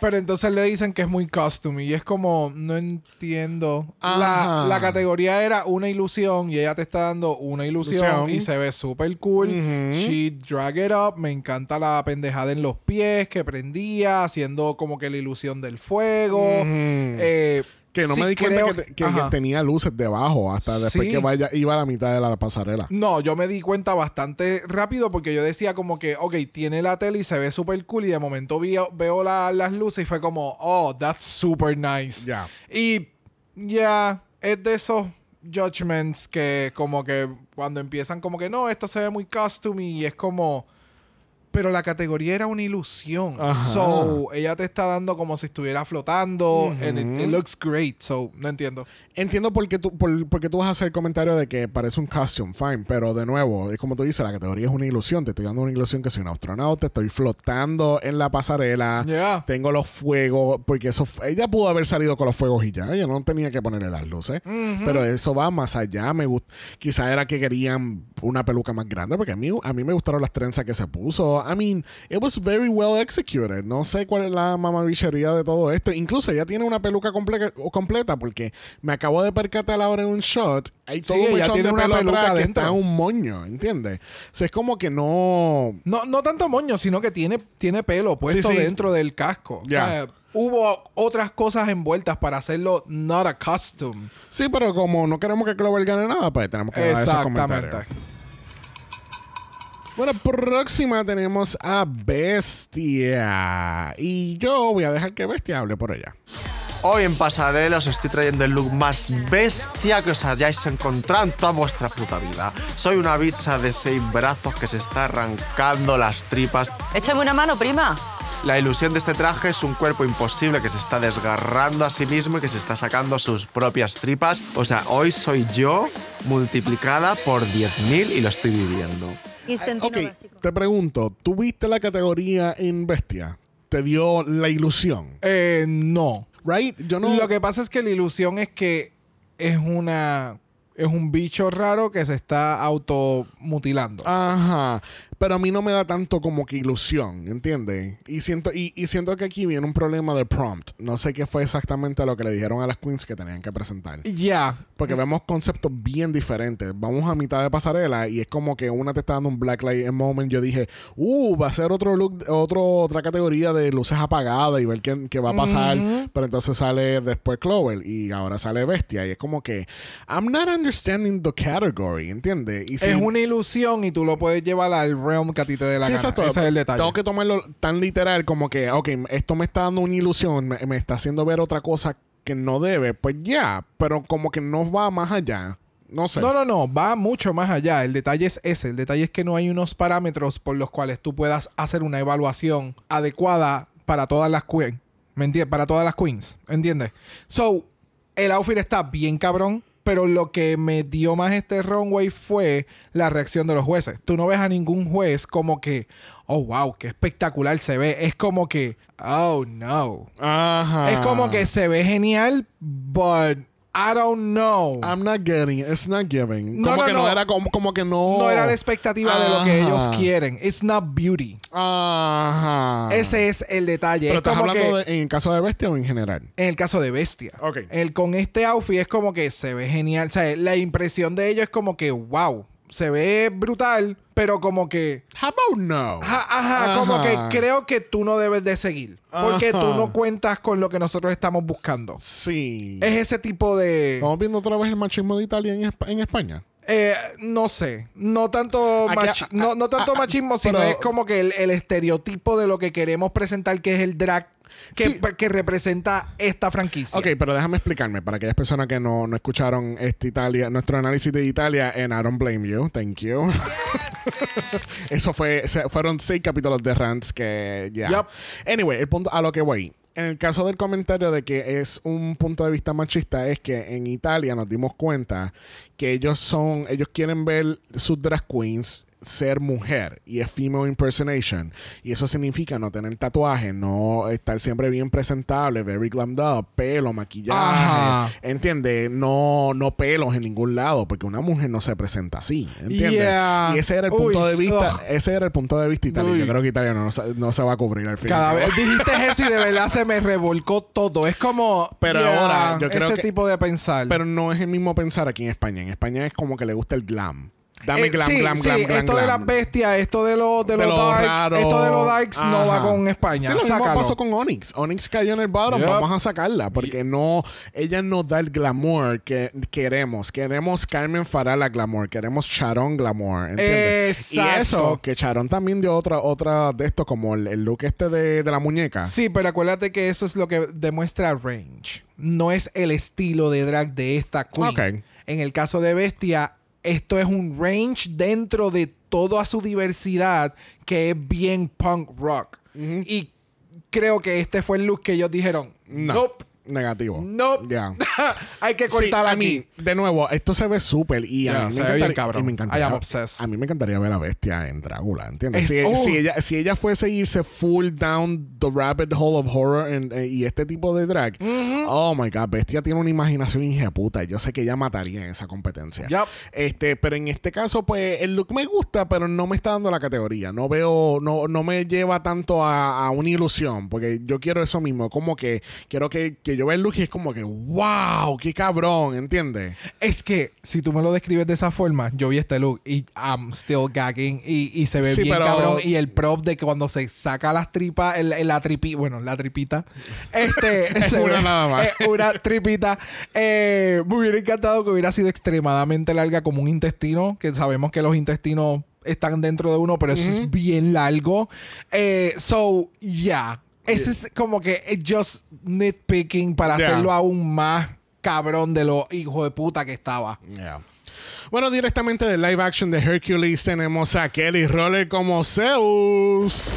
Pero entonces le dicen que es muy costume y es como, no entiendo. La, la categoría era una ilusión y ella te está dando una ilusión, Ilusión. y se ve súper cool. She drag it up. Me encanta la pendejada en los pies que prendía, haciendo como que la ilusión del fuego. Eh, Que no sí me di cuenta que, tenía luces debajo hasta después Sí. que vaya, iba a la mitad de la pasarela. No, yo me di cuenta bastante rápido porque yo decía como que, ok, tiene la tele y se ve súper cool y de momento veo, veo la- las luces y fue como, oh, that's super nice. Ya. Y ya, es de esos judgments que como que cuando empiezan como que no, esto se ve muy costume y es como... Pero la categoría era una ilusión. Ajá. So, ella te está dando como si estuviera flotando. And it, it looks great. So, no entiendo. Entiendo por qué, tú, por, por qué tú vas a hacer el comentario de que parece un costume, fine, pero de nuevo, es como tú dices, la categoría es una ilusión. Te estoy dando una ilusión que soy un astronauta, estoy flotando en la pasarela, Yeah. tengo los fuegos, porque eso ella pudo haber salido con los fuegos y ya, ella no tenía que ponerle las luces, pero eso va más allá. Me gust- Quizá era que querían una peluca más grande, porque a mí, a mí me gustaron las trenzas que se puso. I mean, it was very well executed. No sé cuál es la mamabichería de todo esto. Incluso ella tiene una peluca comple- completa, porque me acabo de percatar ahora en un shot. Hay todo Sí, un ella tiene de una peluca que está un moño, ¿entiendes? O sea, es como que no... No, no tanto moño, sino que tiene, tiene pelo puesto Sí, sí. dentro del casco. Ya. O sea, hubo otras cosas envueltas para hacerlo not a costume. Sí, pero como no queremos que Clover gane nada, pues tenemos que dar esos Exactamente. Bueno, próxima tenemos a Bestia. Y yo voy a dejar que Bestia hable por ella. Hoy en Pasarela os estoy trayendo el look más bestia que os hayáis encontrado en toda vuestra puta vida. Soy una bicha de seis brazos que se está arrancando las tripas. Échame una mano, prima. La ilusión de este traje es un cuerpo imposible que se está desgarrando a sí mismo y que se está sacando sus propias tripas. O sea, hoy soy yo multiplicada por 10.000 y lo estoy viviendo. Te pregunto, ¿tú viste la categoría en Bestia? ¿Te dio la ilusión? Eh, no. Right? Yo no. Lo que pasa es que la ilusión es que es una. Es un bicho raro que se está automutilando. Ajá. Pero a mí no me da tanto como que ilusión, ¿entiendes? Y siento, y, y siento que aquí viene un problema de prompt. No sé qué fue exactamente lo que le dijeron a las queens que tenían que presentar. Ya. Porque vemos conceptos bien diferentes. Vamos a mitad de pasarela y es como que una te está dando un black light moment. Yo dije, uh, va a ser otro look, otro, otra categoría de luces apagadas y ver qué, qué va a pasar. Pero entonces sale después Clover y ahora sale Bestia. Y es como que, I'm not understanding the category, ¿entiendes? Si- Es una ilusión y tú lo puedes llevar al realm que a ti te dé la Sí, gana. exacto. Ese es el detalle. Tengo que tomarlo tan literal como que, ok, esto me está dando una ilusión, me, me está haciendo ver otra cosa que no debe. Pues ya, pero como que no va más allá. No sé. No, no, no, va mucho más allá. El detalle es ese. El detalle es que no hay unos parámetros por los cuales tú puedas hacer una evaluación adecuada para todas las queens. ¿Me entiendes? Para todas las queens. ¿Entiendes? So, el outfit está bien cabrón. Pero lo que me dio más este runway fue la reacción de los jueces. Tú no ves a ningún juez como que, oh, wow, qué espectacular se ve. Es como que, oh, no. Ajá. Es como que se ve genial, but I don't know. I'm not getting it. It's not giving. No, como no, que no. no. era como, como que no. no era la expectativa de lo que ellos quieren. It's not beauty. Ajá. Ese es el detalle. Pero es estás como hablando que de- en el caso de Bestia o en general. en el caso de Bestia. Ok. El, con este outfit es como que se ve genial. O sea, la impresión de ellos es como que, wow, se ve brutal, pero como que... How about no? Ajá, ajá, como que creo que tú no debes de seguir. Porque Ajá. tú no cuentas con lo que nosotros estamos buscando. Sí. Es ese tipo de... Estamos viendo otra vez el machismo de Italia en, Espa- en España. Eh, no sé, no tanto, Aquí- machi- no, no tanto a- machismo, sino pero- es como que el, el estereotipo de lo que queremos presentar, que es el drag que, Sí. que representa esta franquicia. Ok, pero déjame explicarme para aquellas personas que no, no escucharon este Italia, nuestro análisis de Italia en I Don't Blame You. Thank you. Eso fue, fueron seis capítulos de Rants que ya. Yup. Anyway, el punto a lo que voy. En el caso del comentario de que es un punto de vista machista, es que en Italia nos dimos cuenta que ellos son, ellos quieren ver sus drag queens ser mujer y es female impersonation y eso significa no tener tatuajes no estar siempre bien presentable very glammed up pelo maquillaje. ¿entiendes? no no pelos en ningún lado porque una mujer no se presenta así ¿entiendes? Yeah. y ese era el Uy, punto de vista ugh. ese era el punto de vista italiano yo creo que Italia no, se- no se va a cubrir al final Cada vez dijiste eso y de verdad se me revolcó todo. Es como. Pero yeah, ahora, yo creo ese que- tipo de pensar. pero no es el mismo pensar aquí en España en España es como que le gusta el glam dame Eh, glam sí, glam sí, glam glam esto de las bestias, esto de los de de los lo dark, raro. esto de los darks no va con España. Sí, lo mismo pasó con Onyx. Onyx cayó en el bottom. Yep. Vamos a sacarla porque no, ella no da el glamour que queremos. Queremos Carmen Farala glamour. Queremos Sharon glamour. ¿entiendes? Y Exacto. eso, que Sharon también dio otra, otra de esto, como el, el look este de, de la muñeca. Sí, pero acuérdate que eso es lo que demuestra range. No es el estilo de drag de esta queen. En el caso de Bestia, esto es un range dentro de toda su diversidad que es bien punk rock. Y creo que este fue el look que ellos dijeron. No. Nope. Negativo. Nope. Ya. Hay que Sí, cortar a aquí. mí, de nuevo, esto se ve súper y a mí se me ve bien cabrón. y me encantaría- I am obsessed. a mí me encantaría ver a Bestia en Drácula, ¿entiendes? Es- Si, oh. si ella, si ella fuese a irse full down the rabbit hole of horror en- eh, y este tipo de drag, oh my god, Bestia tiene una imaginación puta. Yo sé que ella mataría en esa competencia. Yup. Este, pero en este caso, pues, el look me gusta, pero no me está dando la categoría. No veo, no, no me lleva tanto a, a una ilusión, porque yo quiero eso mismo, como que quiero que, que yo vea el look y es como que, wow, qué cabrón, ¿entiendes? Es que si tú me lo describes de esa forma, yo vi este look y I'm still gagging y, y se ve Sí, bien pero- cabrón. Y el prop de que cuando se saca las tripas, el, el- la tripi, bueno, la tripita, este, Es una ve- nada más. es una tripita. Eh, me hubiera encantado que hubiera sido extremadamente larga como un intestino, que sabemos que los intestinos están dentro de uno, pero eso es bien largo. Eh, so, yeah. Ese es como que it's just nitpicking para Yeah. hacerlo aún más cabrón de lo hijo de puta que estaba. Yeah. Bueno, directamente del live action de Hercules tenemos a Kelly Roller como Zeus.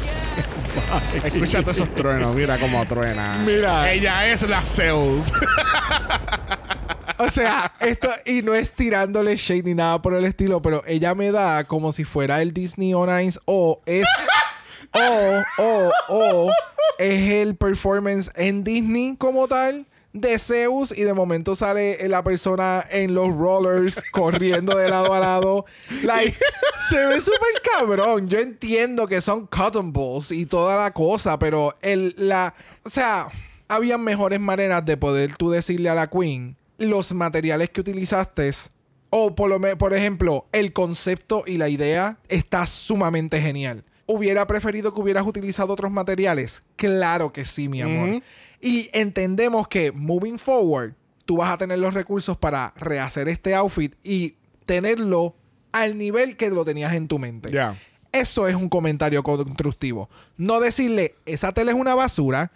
Escúchate esos truenos, mira cómo truena. Mira. Ella es la Zeus. O sea, esto, y no es tirándole shade ni nada por el estilo, pero ella me da como si fuera el Disney on Ice o es. O, o, o es el performance en Disney como tal de Zeus y de momento sale la persona en los rollers corriendo de lado a lado. Like, se ve súper cabrón. Yo entiendo que son cotton balls y toda la cosa, pero el, la, o sea, había mejores maneras de poder tú decirle a la Queen los materiales que utilizaste o por, lo por ejemplo, el concepto y la idea está sumamente genial. ¿Hubiera preferido que hubieras utilizado otros materiales? Claro que sí, mi amor. Y entendemos que moving forward, tú vas a tener los recursos para rehacer este outfit y tenerlo al nivel que lo tenías en tu mente. Ya. Eso es un comentario constructivo. No decirle, esa tela es una basura,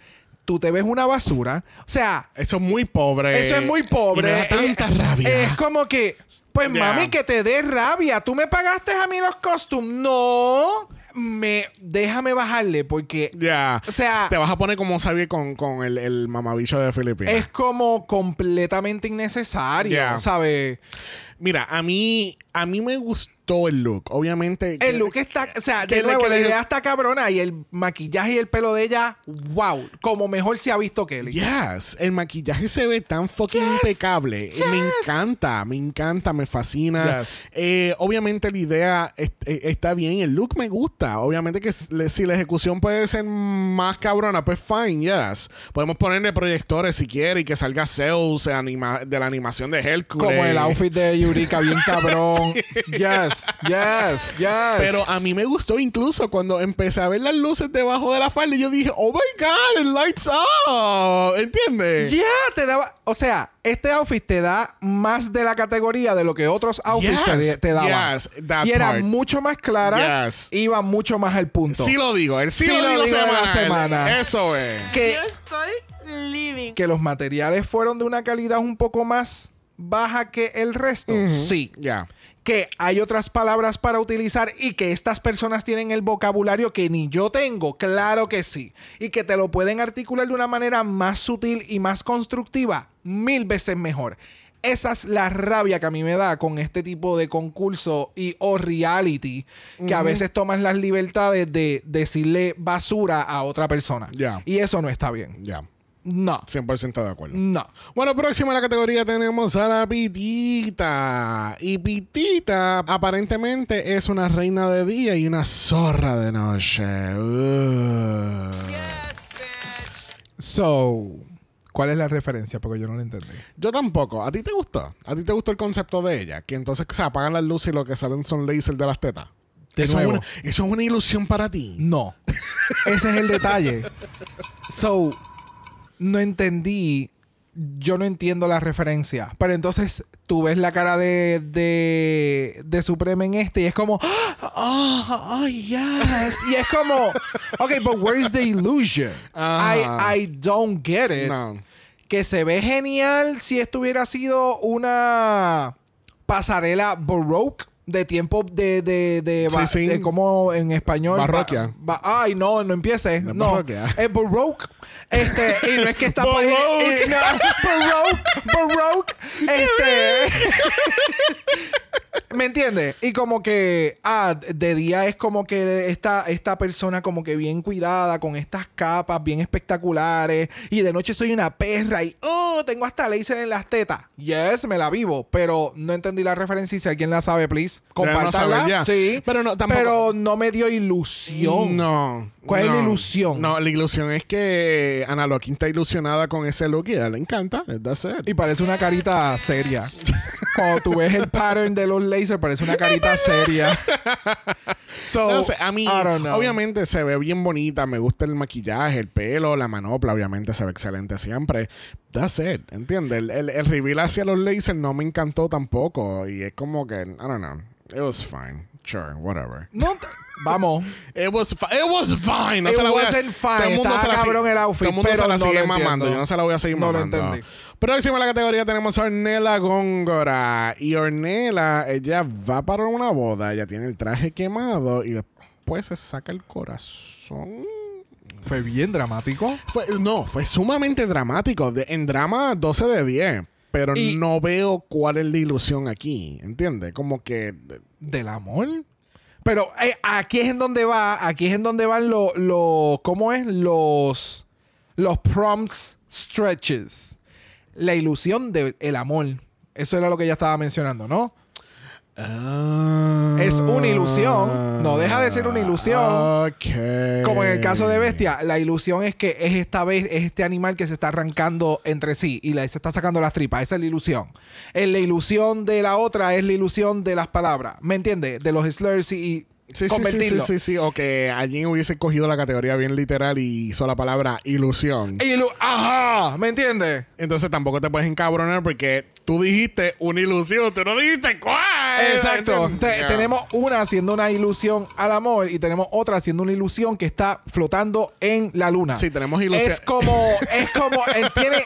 tú te ves una basura. O sea, Eso es muy pobre. eso es muy pobre. Y me da tanta Eh, rabia. Es como que, pues mami, que te dé rabia. Tú me pagaste a mí los costumes. No. Me, déjame bajarle porque Ya. O sea- Te vas a poner como Xavier con, con el, el mamabicho de Filipinas. es como completamente innecesario. ¿sabes? Mira, a mí, a mí me gustó el look. Obviamente. El look está, o sea, de nuevo, la idea está cabrona y el maquillaje y el pelo de ella, wow, como mejor se ha visto Kelly. Yes, el maquillaje se ve tan fucking Yes, impecable. yes. Me encanta, me encanta, me fascina. Yes. Eh, obviamente la idea es- eh, está bien, el look me gusta. Obviamente que si la ejecución puede ser más cabrona, pues fine, yes. Podemos ponerle proyectores si quiere y que salga Zeus anima- de la animación de Hércules. Como el outfit de Yurika, bien cabrón. Yes, yes, yes. Pero a mí me gustó incluso cuando empecé a ver las luces debajo de la falda y yo dije, oh my god, it lights up. ¿Entiendes? Ya, te daba. O sea, este outfit te da más de la categoría de lo que otros outfits te, Yes, te daban. yes, that y era part. mucho más clara. Yes. Iba mucho más al punto. Sí lo digo, el sí, Sí lo, lo digo, digo de la semanal. semana. Eso es. que, Yo estoy living. que los materiales fueron de una calidad un poco más baja que el resto. Sí. Ya. Que hay otras palabras para utilizar y que estas personas tienen el vocabulario que ni yo tengo. Claro que sí. Y que te lo pueden articular de una manera más sutil y más constructiva. Mil veces mejor. Esa es la rabia que a mí me da con este tipo de concurso y o reality que a veces tomas las libertades de decirle basura a otra persona. Ya. Y eso no está bien. Ya. No. 100% de acuerdo. No. Bueno, próximo en la categoría tenemos a la Pitita. Y Pitita aparentemente es una reina de día y una zorra de noche. Uh. So, ¿cuál es la referencia? Porque yo no la entendí. Yo tampoco. ¿A ti te gustó? ¿A ti te gustó el concepto de ella? Que entonces se apagan las luces y lo que salen son lasers de las tetas. De eso, es una, eso es una ilusión para ti. No. Ese es el detalle. So, no entendí. Yo no entiendo la referencia. Pero entonces tú ves la cara de, de, de Supreme en este y es como, ah, oh, yes. Y es como, ok, but where's the illusion? Ajá. I, I don't get it. No. Que se ve genial si esto hubiera sido una pasarela baroque de tiempo de, de, de, Sí, sí. de como en español. Barroquia. ba- ba- ay, no, no empieces. No No, es baroque. Este, y no es que está por Baroque. y- no, baroque, baroque. Este. ¿Me entiendes? Y como que, ah, de día es como que esta, esta persona como que bien cuidada, con estas capas bien espectaculares, y de noche soy una perra y, oh, tengo hasta laser en las tetas. Yes, me la vivo, pero no entendí la referencia y si alguien la sabe, please, ya. Sí, Pero no, tampoco- pero no me dio ilusión. No. ¿Cuál es la no. ilusión? No, la ilusión es que Ana Loquín está ilusionada con ese look y a ella le encanta. That's it. Y parece una carita seria. Cuando tú ves el pattern de los lasers, parece una carita seria. So, No sé, a mí, I don't know. obviamente se ve bien bonita. Me gusta el maquillaje, el pelo, la manopla, obviamente se ve excelente siempre. That's it, ¿entiendes? El, el, el reveal hacia los lasers no me encantó tampoco. Y es como que, I don't know. It was fine. Sure, whatever. No, vamos. It was, it was fine. No It se la voy a- wasn't fine. Todo el mundo se la cabrón el outfit, Todo el mundo pero se la no sigue lo mamando. Yo no se la voy a seguir No lo mamando. entendí. Próximo en la categoría tenemos a Ornella Góngora. Y Ornella, ella va para una boda. Ella tiene el traje quemado y después se saca el corazón. Fue bien dramático. Fue- no, fue sumamente dramático. De- en drama 12 de 10. Pero Y- no veo cuál es la ilusión aquí. ¿Entiendes? Como que... ¿Del amor? Pero eh, aquí es en donde va, aquí es en donde van los, lo, ¿cómo es? Los, los prompts stretches. La ilusión del amor. Eso era lo que ella estaba mencionando, ¿no? Es una ilusión. No deja de ser una ilusión. Como en el caso de Bestia, la ilusión es que es esta vez es este animal que se está arrancando entre sí y se está sacando las tripas. Esa es la ilusión. En la ilusión de la otra es la ilusión de las palabras. ¿Me entiendes? De los slurs y Sí, sí, sí, sí, sí, sí. O que allí hubiese cogido la categoría bien literal y hizo la palabra ilusión. Ilu- Ajá, ¿me entiendes? Entonces tampoco te puedes encabronar porque tú dijiste una ilusión, tú no dijiste cuál. Exacto. Te- Ya. Tenemos una haciendo una ilusión al amor y tenemos otra haciendo una ilusión que está flotando en la luna. Sí, tenemos ilusión. Es como, es como, tiene,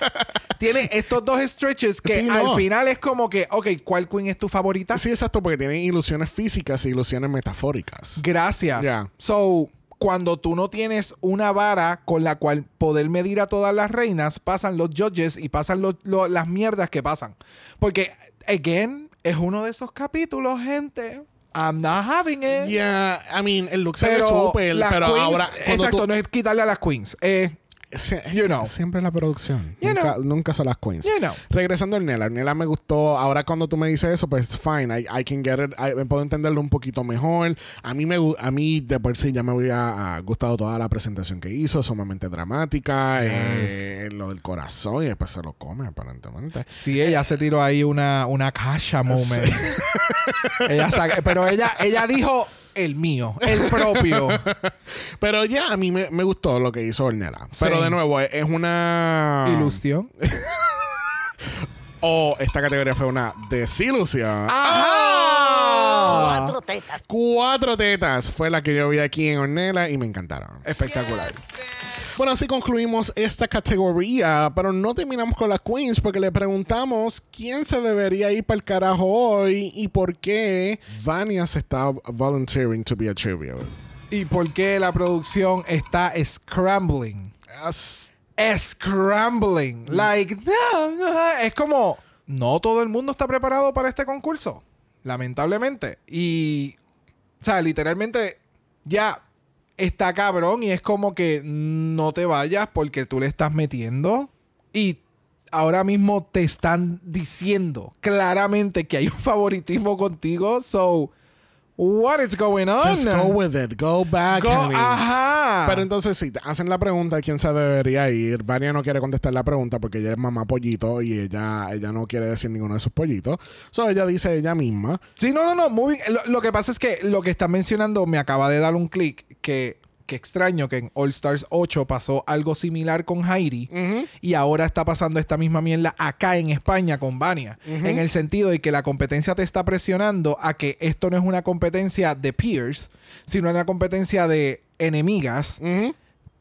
tiene estos dos stretches que Sí, no. al final es como que, ok, ¿cuál queen es tu favorita? Sí, exacto, porque tienen ilusiones físicas e ilusiones metafóricas. Gracias. Ya. So, cuando tú no tienes una vara con la cual poder medir a todas las reinas, pasan los judges y pasan los- las mierdas que pasan. Porque, again, es uno de esos capítulos, gente. I'm not having it. Yeah, I mean, el look se ve Pero, queens- ahora. exacto, tú- no es quitarle a las queens. Eh, You know. Siempre la producción. You nunca, know. nunca son las queens. You know. Regresando al Nela. Nela me gustó. Ahora cuando tú me dices eso, pues fine. I, I can get it. I- me puedo entenderlo un poquito mejor. A mí me a mí de por sí ya me había ah, gustado toda la presentación que hizo. Sumamente dramática. eh, lo del corazón. Y después se lo come, aparentemente. sí, ella se tiró ahí una, una caja moment. ella sa- pero ella, ella dijo el mío, el propio. Pero ya, a mí me, me gustó lo que hizo Ornella. Pero de nuevo, es, es una... Ilusión. O esta categoría fue una desilusión. ¡Ajá! Cuatro tetas. Cuatro tetas fue la que yo vi aquí en Ornella y me encantaron. Espectacular. Bueno, así concluimos esta categoría, pero no terminamos con las queens porque le preguntamos quién se debería ir para el carajo hoy y por qué Vania se está volunteering to be a tribute. ¿Y por qué la producción está scrambling? As- Scrambling. Like, no, no, es como, no todo el mundo está preparado para este concurso. Lamentablemente. Y, o sea, literalmente, ya está cabrón y es como que no te vayas porque tú le estás metiendo. Y ahora mismo te están diciendo claramente que hay un favoritismo contigo. So, what is going on? Just go with it. Go back, Go- ajá. Pero entonces sí, te hacen la pregunta de quién se debería ir. Vania no quiere contestar la pregunta porque ella es mamá pollito y ella, ella no quiere decir ninguno de sus pollitos. So ella dice ella misma. Sí, no, no, no. Muy bien. Lo, lo que pasa es que lo que está mencionando me acaba de dar un clic que, que extraño que en All Stars 8 pasó algo similar con Heidi y ahora está pasando esta misma mierda acá en España con Vania. En el sentido de que la competencia te está presionando a que esto no es una competencia de peers, sino una competencia de enemigas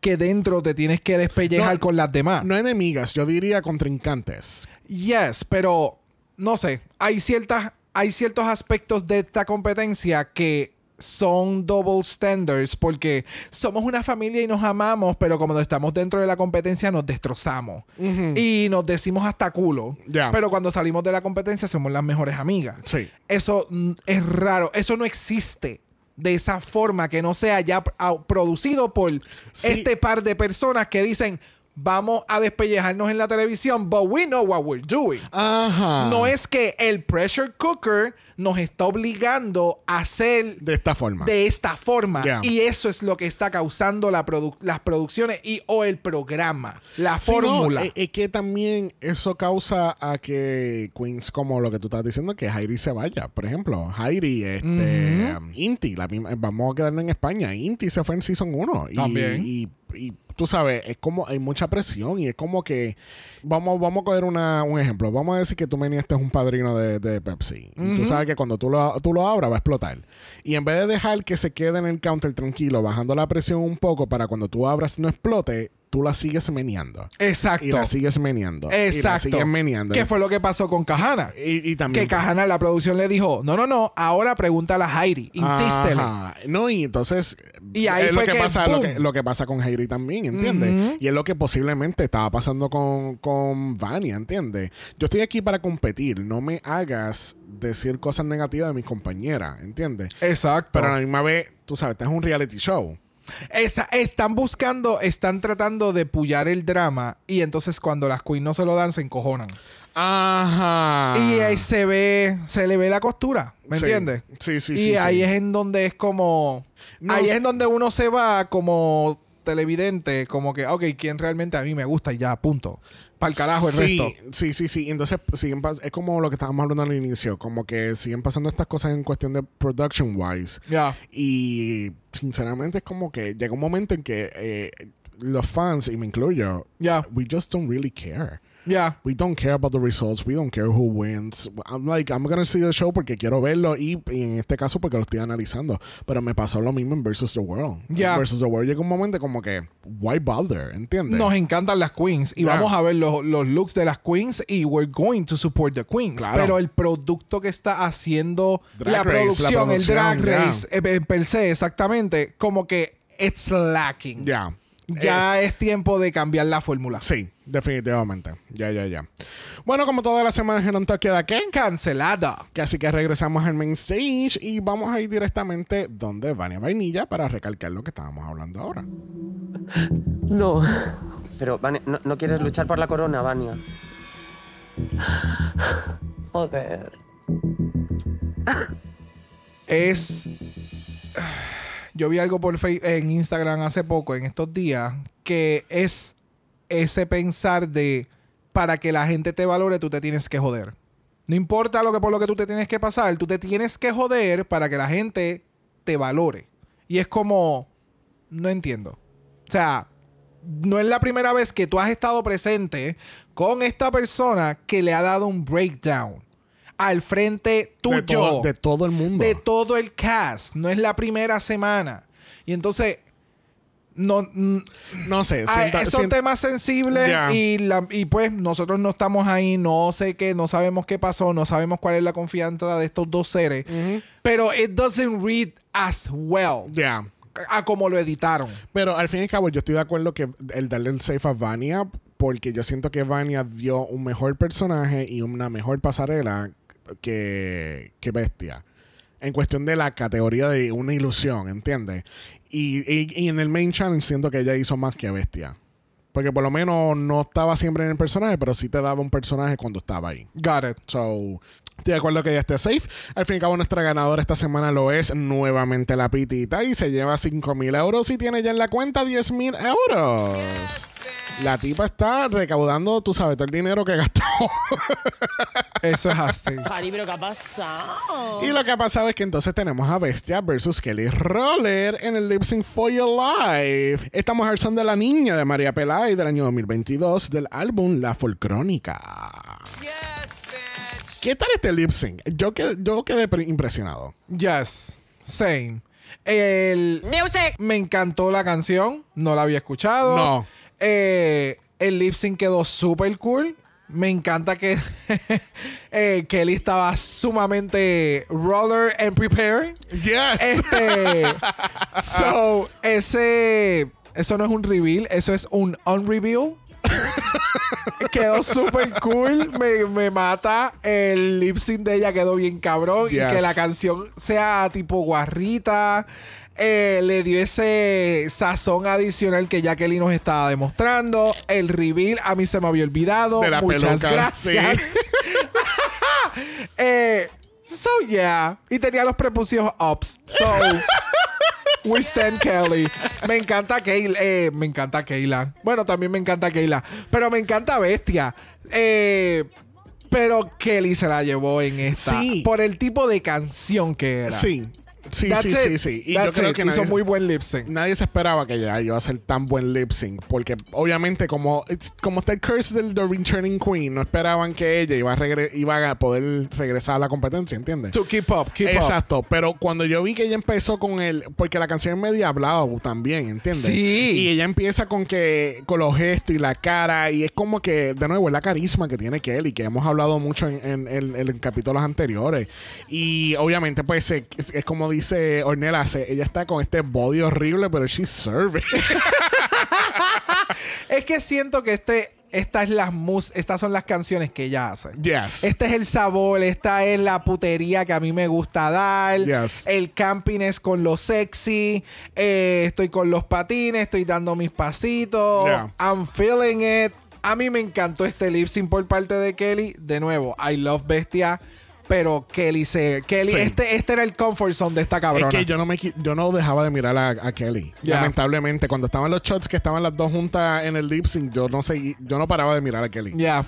que dentro te tienes que despellejar No, con las demás. No enemigas, yo diría contrincantes. Yes, pero no sé. Hay ciertas, hay ciertos aspectos de esta competencia que son double standards porque somos una familia y nos amamos, pero como estamos dentro de la competencia nos destrozamos y nos decimos hasta culo. Ya. Pero cuando salimos de la competencia somos las mejores amigas. Sí. Eso mm, es raro. Eso no existe de esa forma que no sea ya producido por Sí. este par de personas que dicen vamos a despellejarnos en la televisión, but we know what we're doing. Ajá. No es que el pressure cooker nos está obligando a hacer de esta forma. de esta forma. Y eso es lo que está causando la produ- las producciones y o el programa, la Sí, no, fórmula. es, es que también eso causa a que Queens, como lo que tú estás diciendo, que Heidi se vaya. Por ejemplo, Heidi, este, um, Inti, la misma- vamos a quedarnos en España. Inti se fue en Season 1. Y, También. Y, y tú sabes, es como hay mucha presión y es como que vamos, vamos a coger una, un ejemplo. Vamos a decir que tú me este es un padrino de, de Pepsi. Y tú sabes que cuando tú lo, tú lo abras va a explotar. Y en vez de dejar que se quede en el counter tranquilo, bajando la presión un poco para cuando tú abras no explote, tú la sigues meneando. Exacto. Y la sigues meneando. Y la Exacto. sigues meneando. ¿Qué fue lo que pasó con Kahana? Y, y también. Que Kahana, la producción le dijo, no, no, no, ahora pregúntale a Heidi, insístele. Ajá. No, y entonces. Y ahí es fue lo que, que pasa, lo boom. que, lo que pasa con Heidi también, ¿entiendes? Y es lo que posiblemente estaba pasando con, con Vania, ¿entiendes? Yo estoy aquí para competir. No me hagas decir cosas negativas de mis compañeras, ¿entiendes? Exacto. Pero a la misma vez, tú sabes, este es un reality show. Esa- están buscando, están tratando de pullar el drama y entonces cuando las queens no se lo dan, se encojonan. Ajá. Y ahí se ve, se le ve la costura, ¿me Ah. Sí. entiendes? Sí, sí, y sí, ahí sí. es en donde es como, No ahí es en donde uno se va como televidente, como que, ok, ¿quién realmente a mí me gusta? Y ya, punto. Para el carajo el sí, resto. Sí, sí, sí. Entonces, siguen es como lo que estábamos hablando al inicio, como que siguen pasando estas cosas en cuestión de production wise. Ya. Y sinceramente es como que llega un momento en que eh, los fans, y me incluyo, Ya. we just don't really care. Ya. We don't care about the results. We don't care who wins. I'm like, I'm gonna see the show porque quiero verlo y, y en este caso porque lo estoy analizando. Pero me pasó lo mismo en Versus the World. Ya. En Versus the World llega un momento como que, why bother? ¿Entiendes? Nos encantan las queens y Ya. vamos a ver los, los looks de las queens y we're going to support the queens. Claro. Pero el producto que está haciendo la, Race, la producción, el drag producción, ya. race eh, eh, per se, exactamente, como que it's lacking. Ya. Ya es tiempo de cambiar la fórmula. Sí, definitivamente. Ya, ya, ya. Bueno, como todas las semanas en de qué? Cancelada. Que así que regresamos al main stage y vamos a ir directamente donde Vania Vainilla para recalcar lo que estábamos hablando ahora. No. Pero, Vania, ¿no, no quieres luchar por la corona, Vania? Joder. es. Yo vi algo por Face- en Instagram hace poco, en estos días, que es ese pensar de para que la gente te valore, tú te tienes que joder. No importa lo que por lo que tú te tienes que pasar, tú te tienes que joder para que la gente te valore. Y es como, no entiendo. O sea, no es la primera vez que tú has estado presente con esta persona que le ha dado un breakdown al frente tuyo De todo, de todo el mundo. de todo el cast. No es la primera semana. Y entonces, no, no sé. ah, sienta- son sienta- temas sensibles y, la- y pues nosotros no estamos ahí, no sé qué, no sabemos qué pasó, no sabemos cuál es la confianza de estos dos seres. Pero it doesn't read as well Ya. a como lo editaron. Pero al fin y al cabo, yo estoy de acuerdo que el darle el safe a Vania, porque yo siento que Vania dio un mejor personaje y una mejor pasarela que, que Bestia. En cuestión de la categoría de una ilusión, ¿entiendes? Y, y- y en el main challenge siento que ella hizo más que Bestia. Porque por lo menos no estaba siempre en el personaje, pero sí te daba un personaje cuando estaba ahí. Got it. So, estoy de acuerdo que ella esté safe. Al fin y al cabo, nuestra ganadora esta semana lo es nuevamente la pitita y se lleva 5 mil euros y tiene ya en la cuenta 10 mil euros. La tipa está recaudando, tú sabes, todo el dinero que gastó. Eso es así. Cari, pero ¿qué ha pasado? y lo que ha pasado es que entonces tenemos a Bestia versus Kelly Roller en el Lip Sync for Your Life. Esta mujer son de la niña de María Pelay del año 2022 del álbum La Folcrónica. ¿Qué tal este lip sync? Yo, que- yo quedé pre- impresionado. Yes. Same. El, Music. me encantó la canción. No la había escuchado. No. Eh, el lip sync quedó súper cool. Me encanta que eh, Kelly estaba sumamente roller and prepared. Yes. Este. so, ese. Eso no es un reveal, eso es un unreveal. quedó súper cool. Me, me mata. El lip sync de ella quedó bien cabrón. Y que la canción sea tipo guarrita. eh, le dio ese sazón adicional que Jacqueline nos estaba demostrando. El reveal a mí se me había olvidado. De la Muchas peluca, gracias. sí. eh, so yeah. Y tenía los prepucios ups. So we stand Kelly. Me encanta Kayla. eh, me encanta Kayla. Bueno, también me encanta Kayla. Pero me encanta Bestia. Eh, pero Kelly se la llevó en esta. Sí. Por el tipo de canción que era. Sí. Sí, That's sí, it. sí, sí. Y yo That's creo it. que hizo nadie- muy buen lip sync. Nadie se esperaba que ella iba a hacer tan buen lip sync. Porque obviamente, como, como está el curse del The Returning Queen, no esperaban que ella iba a, regre- iba a poder regresar a la competencia, ¿entiendes? To keep up, keep up. Exacto, pero cuando yo vi que ella empezó con el. Porque la canción es media hablada también, ¿entiendes? Sí. Y ella empieza con que. con los gestos y la cara. Y es como que, de nuevo, es la carisma que tiene Kelly, que hemos hablado mucho en, en- en- en capítulos anteriores. Y obviamente, pues, es, es como dice Ornella, ella está con este body horrible, pero she's serving. Es que siento que este, estas, las mus estas son las canciones que ella hace. yes. Este es el sabor, esta es la putería que a mí me gusta dar. Yes. El camping es con lo sexy. eh, estoy con los patines, estoy dando mis pasitos. Yeah. I'm feeling it. A mí me encantó este lip sync por parte de Kelly. De nuevo, I love Bestia. Pero Kelly se. Kelly, Sí. este, este era el comfort zone de esta cabrona. Es que yo no me yo no dejaba de mirar a, a Kelly. Lamentablemente, cuando estaban los shots que estaban las dos juntas en el lip sync, yo no seguí, yo no paraba de mirar a Kelly. Ya.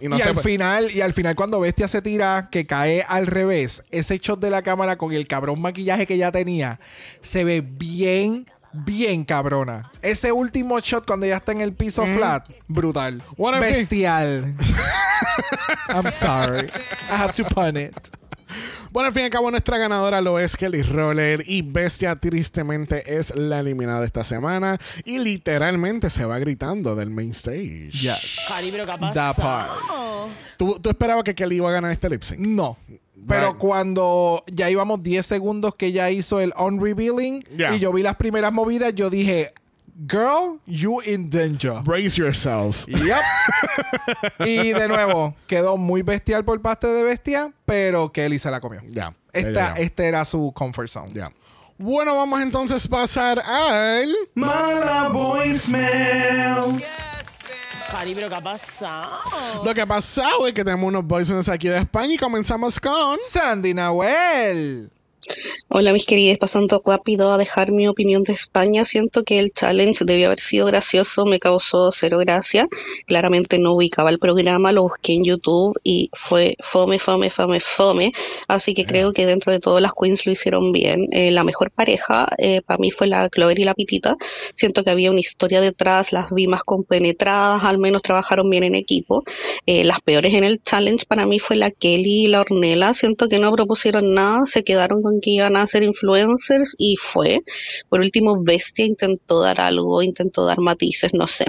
Y Y, no al pues- final, y al final cuando Bestia se tira, que cae al revés, ese shot de la cámara con el cabrón maquillaje que ya tenía, se ve bien, bien cabrona. Ese último shot cuando ya está en el piso flat, brutal. What. Bestial. I'm sorry. I have to pun it. Bueno, al fin y al cabo, nuestra ganadora lo es Kelly Roller y Bestia tristemente es la eliminada esta semana y literalmente se va gritando del main stage. Yes. Cari, pero. ¿Tú, tú esperabas que Kelly iba a ganar este lip sync? No. Pero Right. cuando ya íbamos 10 segundos que ya hizo el on-revealing Yeah. y yo vi las primeras movidas, yo dije, girl, you in danger. Brace yourselves. Yep. y de nuevo, quedó muy bestial por parte de Bestia, pero Kelly se la comió. Ya. Esta, ya, ya. este era su comfort zone. Ya. Bueno, vamos entonces a pasar al. Mala voicemail. Cari, pero ¿qué ha pasado? Lo que ha pasado es que tenemos unos voicemails aquí de España y comenzamos con. Sandy Nahuel. Hola mis queridas, pasando rápido a dejar mi opinión de España. Siento que el challenge debió haber sido gracioso, me causó cero gracia. Claramente no ubicaba el programa, lo busqué en YouTube y fue fome, fome, fome, fome. Así que creo que dentro de todo las queens lo hicieron bien. Eh, la mejor pareja eh, para mí fue la Clover y la Pitita. Siento que había una historia detrás, las vi más compenetradas, al menos trabajaron bien en equipo. Eh, las peores en el challenge para mí fue la Kelly y la Ornella. Siento que no propusieron nada, se quedaron con que iban a ser influencers y fue. Por último, Bestia intentó dar algo, intentó dar matices, no sé.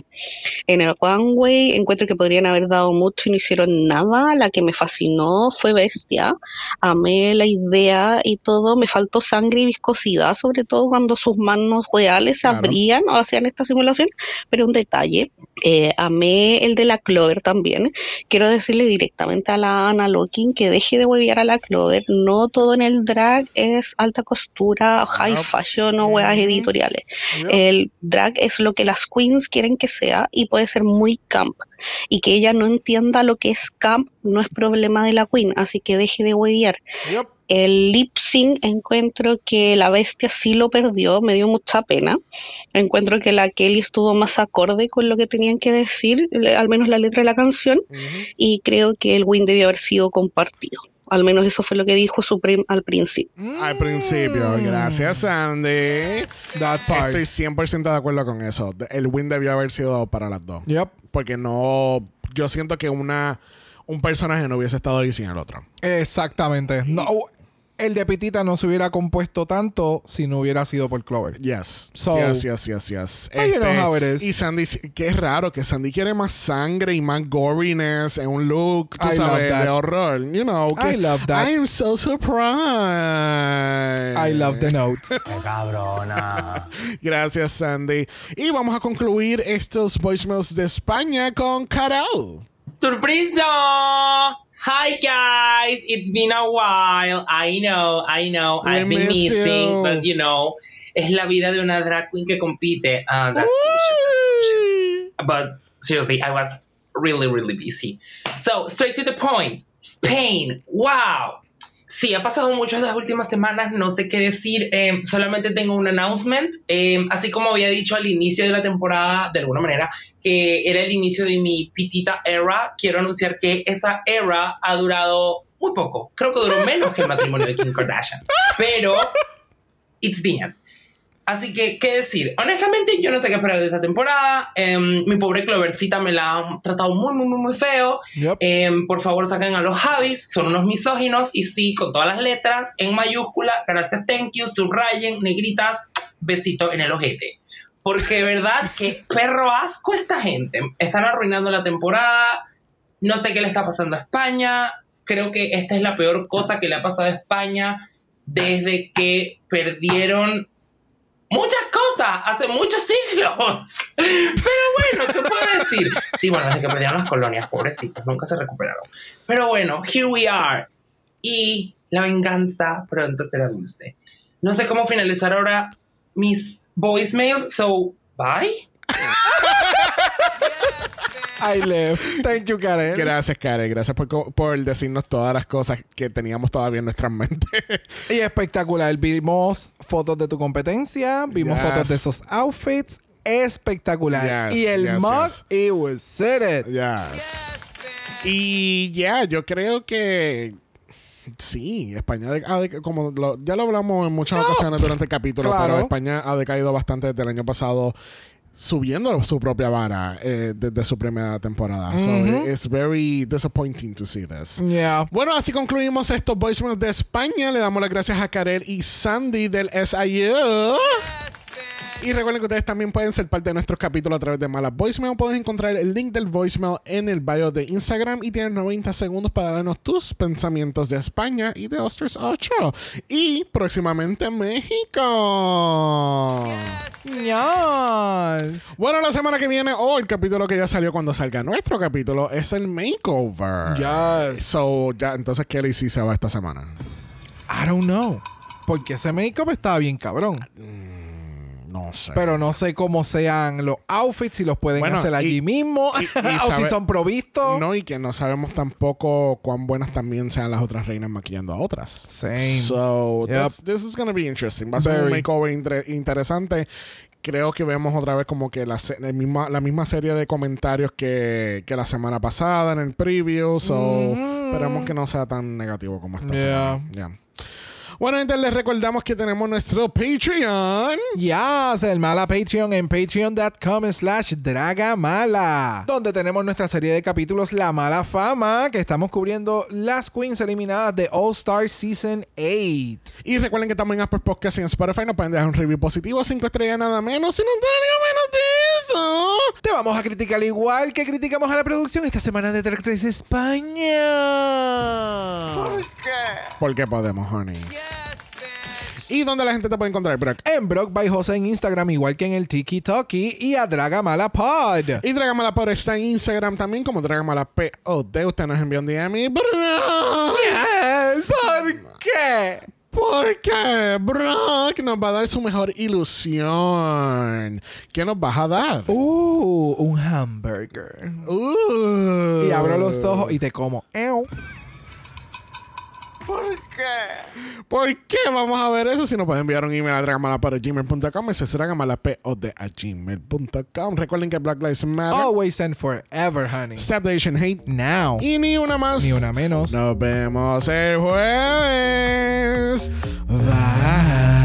En el Runway encuentro que podrían haber dado mucho y no hicieron nada. La que me fascinó fue Bestia. Amé la idea y todo. Me faltó sangre y viscosidad, sobre todo cuando sus manos reales Claro. abrían o hacían esta simulación. Pero un detalle. Eh, amé el de la Clover también. Quiero decirle directamente a la Ana Locking que deje de huevear a la Clover. No todo en el drag es alta costura, high fashion o weas editoriales. El drag es lo que las queens quieren que sea y puede ser muy camp. Y que ella no entienda lo que es camp no es problema de la queen, así que deje de huevear. Yep. El lip sync encuentro que la bestia sí lo perdió, me dio mucha pena. Encuentro que la Kelly estuvo más acorde con lo que tenían que decir, al menos la letra de la canción, y creo que el win debió haber sido compartido. Al menos eso fue lo que dijo Supreme al principio. Al principio. Gracias, Sandy. That part. Estoy 100% de acuerdo con eso. El win debió haber sido para las dos. Yep. Porque no. Yo siento que una un personaje no hubiese estado ahí sin el otro. Exactamente. No, el de Pitita no se hubiera compuesto tanto si no hubiera sido por Clover. Yes. So- yes, yes, yes, yes. Este, you know how it is. Y Sandy, que es raro que Sandy quiere más sangre y más goriness en un look, tú I love sabes, that. de horror. You know. I que- love that. I'm so surprised. I love the notes. Qué cabrona. Gracias, Sandy. Y vamos a concluir estos voicemails de España con Carol. ¡Sorpresa! Hi guys, it's been a while. I know, I know, We I've been miss missing, you. but you know, es la vida de una drag queen que compite. Uh, that's bullshit, that's bullshit. But seriously, I was really, really busy. So, straight to the point. Spain, wow. Sí, ha pasado mucho estas últimas semanas, no sé qué decir, eh, solamente tengo un announcement, eh, así como había dicho al inicio de la temporada, de alguna manera, que era el inicio de mi pitita era, quiero anunciar que esa era ha durado muy poco, creo que duró menos que el matrimonio de Kim Kardashian, pero it's the end. Así que, ¿qué decir? Honestamente, yo no sé qué esperar de esta temporada. Em, mi pobre Clovercita me la han tratado muy, muy, muy, muy feo. Yep. Em, por favor, saquen a los Javis, son unos misóginos. Y sí, con todas las letras, en mayúscula, gracias, thank you, subrayen, negritas, besito en el ojete. Porque verdad que perro asco esta gente. Están arruinando la temporada. No sé qué le está pasando a España. Creo que esta es la peor cosa que le ha pasado a España desde que perdieron muchas cosas hace muchos siglos. Pero bueno, ¿qué puedo decir? Sí, bueno, desde que perdieron las colonias, pobrecitos, nunca se recuperaron. Pero bueno, here we are. Y la venganza pronto será dulce. No sé cómo finalizar ahora mis voicemails, so bye. I live. Thank you, Karen. Gracias, Karen. Gracias por, por decirnos todas las cosas que teníamos todavía en nuestras mentes. Y espectacular. Vimos fotos de tu competencia, vimos Yes. fotos de esos outfits. Espectacular. Yes, y el yes, mug, it was said it. Yes. Y ya, yo creo que sí, España como lo- ya lo hablamos en muchas ocasiones durante el capítulo, Claro. pero España ha decaído bastante desde el año pasado subiendo su propia vara eh, desde su primera temporada. So it's very disappointing to see this. Yeah. Bueno, así concluimos estos voicemails de España. Le damos las gracias a Karel y Sandy del SIU. Y recuerden que ustedes también pueden ser parte de nuestros capítulos a través de Malas Voicemail. Puedes encontrar el link del voicemail en el bio de Instagram y tienes 90 segundos para darnos tus pensamientos de España y de Osters 8. Y próximamente México. Yes. Bueno, la semana que viene, o el capítulo que ya salió cuando salga nuestro capítulo, es el makeover. Yes. So, ya, entonces, Kelly sí se va esta semana. I don't know. Porque ese make-up estaba bien cabrón. No sé. Pero no sé cómo sean los outfits, si los pueden Bueno, hacer allí y- mismo, y- y o si son provistos. No, y que no sabemos tampoco cuán buenas también sean las otras reinas maquillando a otras. Same. So, Yep. this, this is going to be interesting. Va a ser un makeover inter- interesante. Creo que vemos otra vez como que la, misma, la misma serie de comentarios que, que la semana pasada en el preview. So, esperamos que no sea tan negativo como esta Yeah. semana. Yeah. Bueno, entonces les recordamos que tenemos nuestro Patreon. Ya, el Mala Patreon en patreon.com slash dragamala, donde tenemos nuestra serie de capítulos La Mala Fama, que estamos cubriendo las queens eliminadas de All Star Season 8. Y recuerden que también en Apple Podcast y en Spotify nos pueden dejar un review positivo, 5 estrellas nada menos, y no tenía menos de eso. Te vamos a criticar igual que criticamos a la producción esta semana de Drag Race España. Porque podemos, honey. ¿Y dónde la gente te puede encontrar, Brock? En Brock by Jose en Instagram, igual que en el Tiki Toki y a Dragamala Pod. Y Dragamala por está en Instagram también como Dragamala POD. Usted nos envió un DM y... Brock, Yes, ¿por qué? ¿Por qué? Brock nos va a dar su mejor ilusión. ¿Qué nos vas a dar? Uh, un hamburger. Uh. Y abro los ojos y te como. Ew. ¿Por qué vamos a ver eso? Si nos pueden enviar un email a dragamalapod.gmail.com ese es dragamalapod a gmail.com Recuerden que Black Lives Matter Always and forever, honey. Stop the Asian Hate Now. y ni una más Ni una menos. Nos vemos el jueves Bye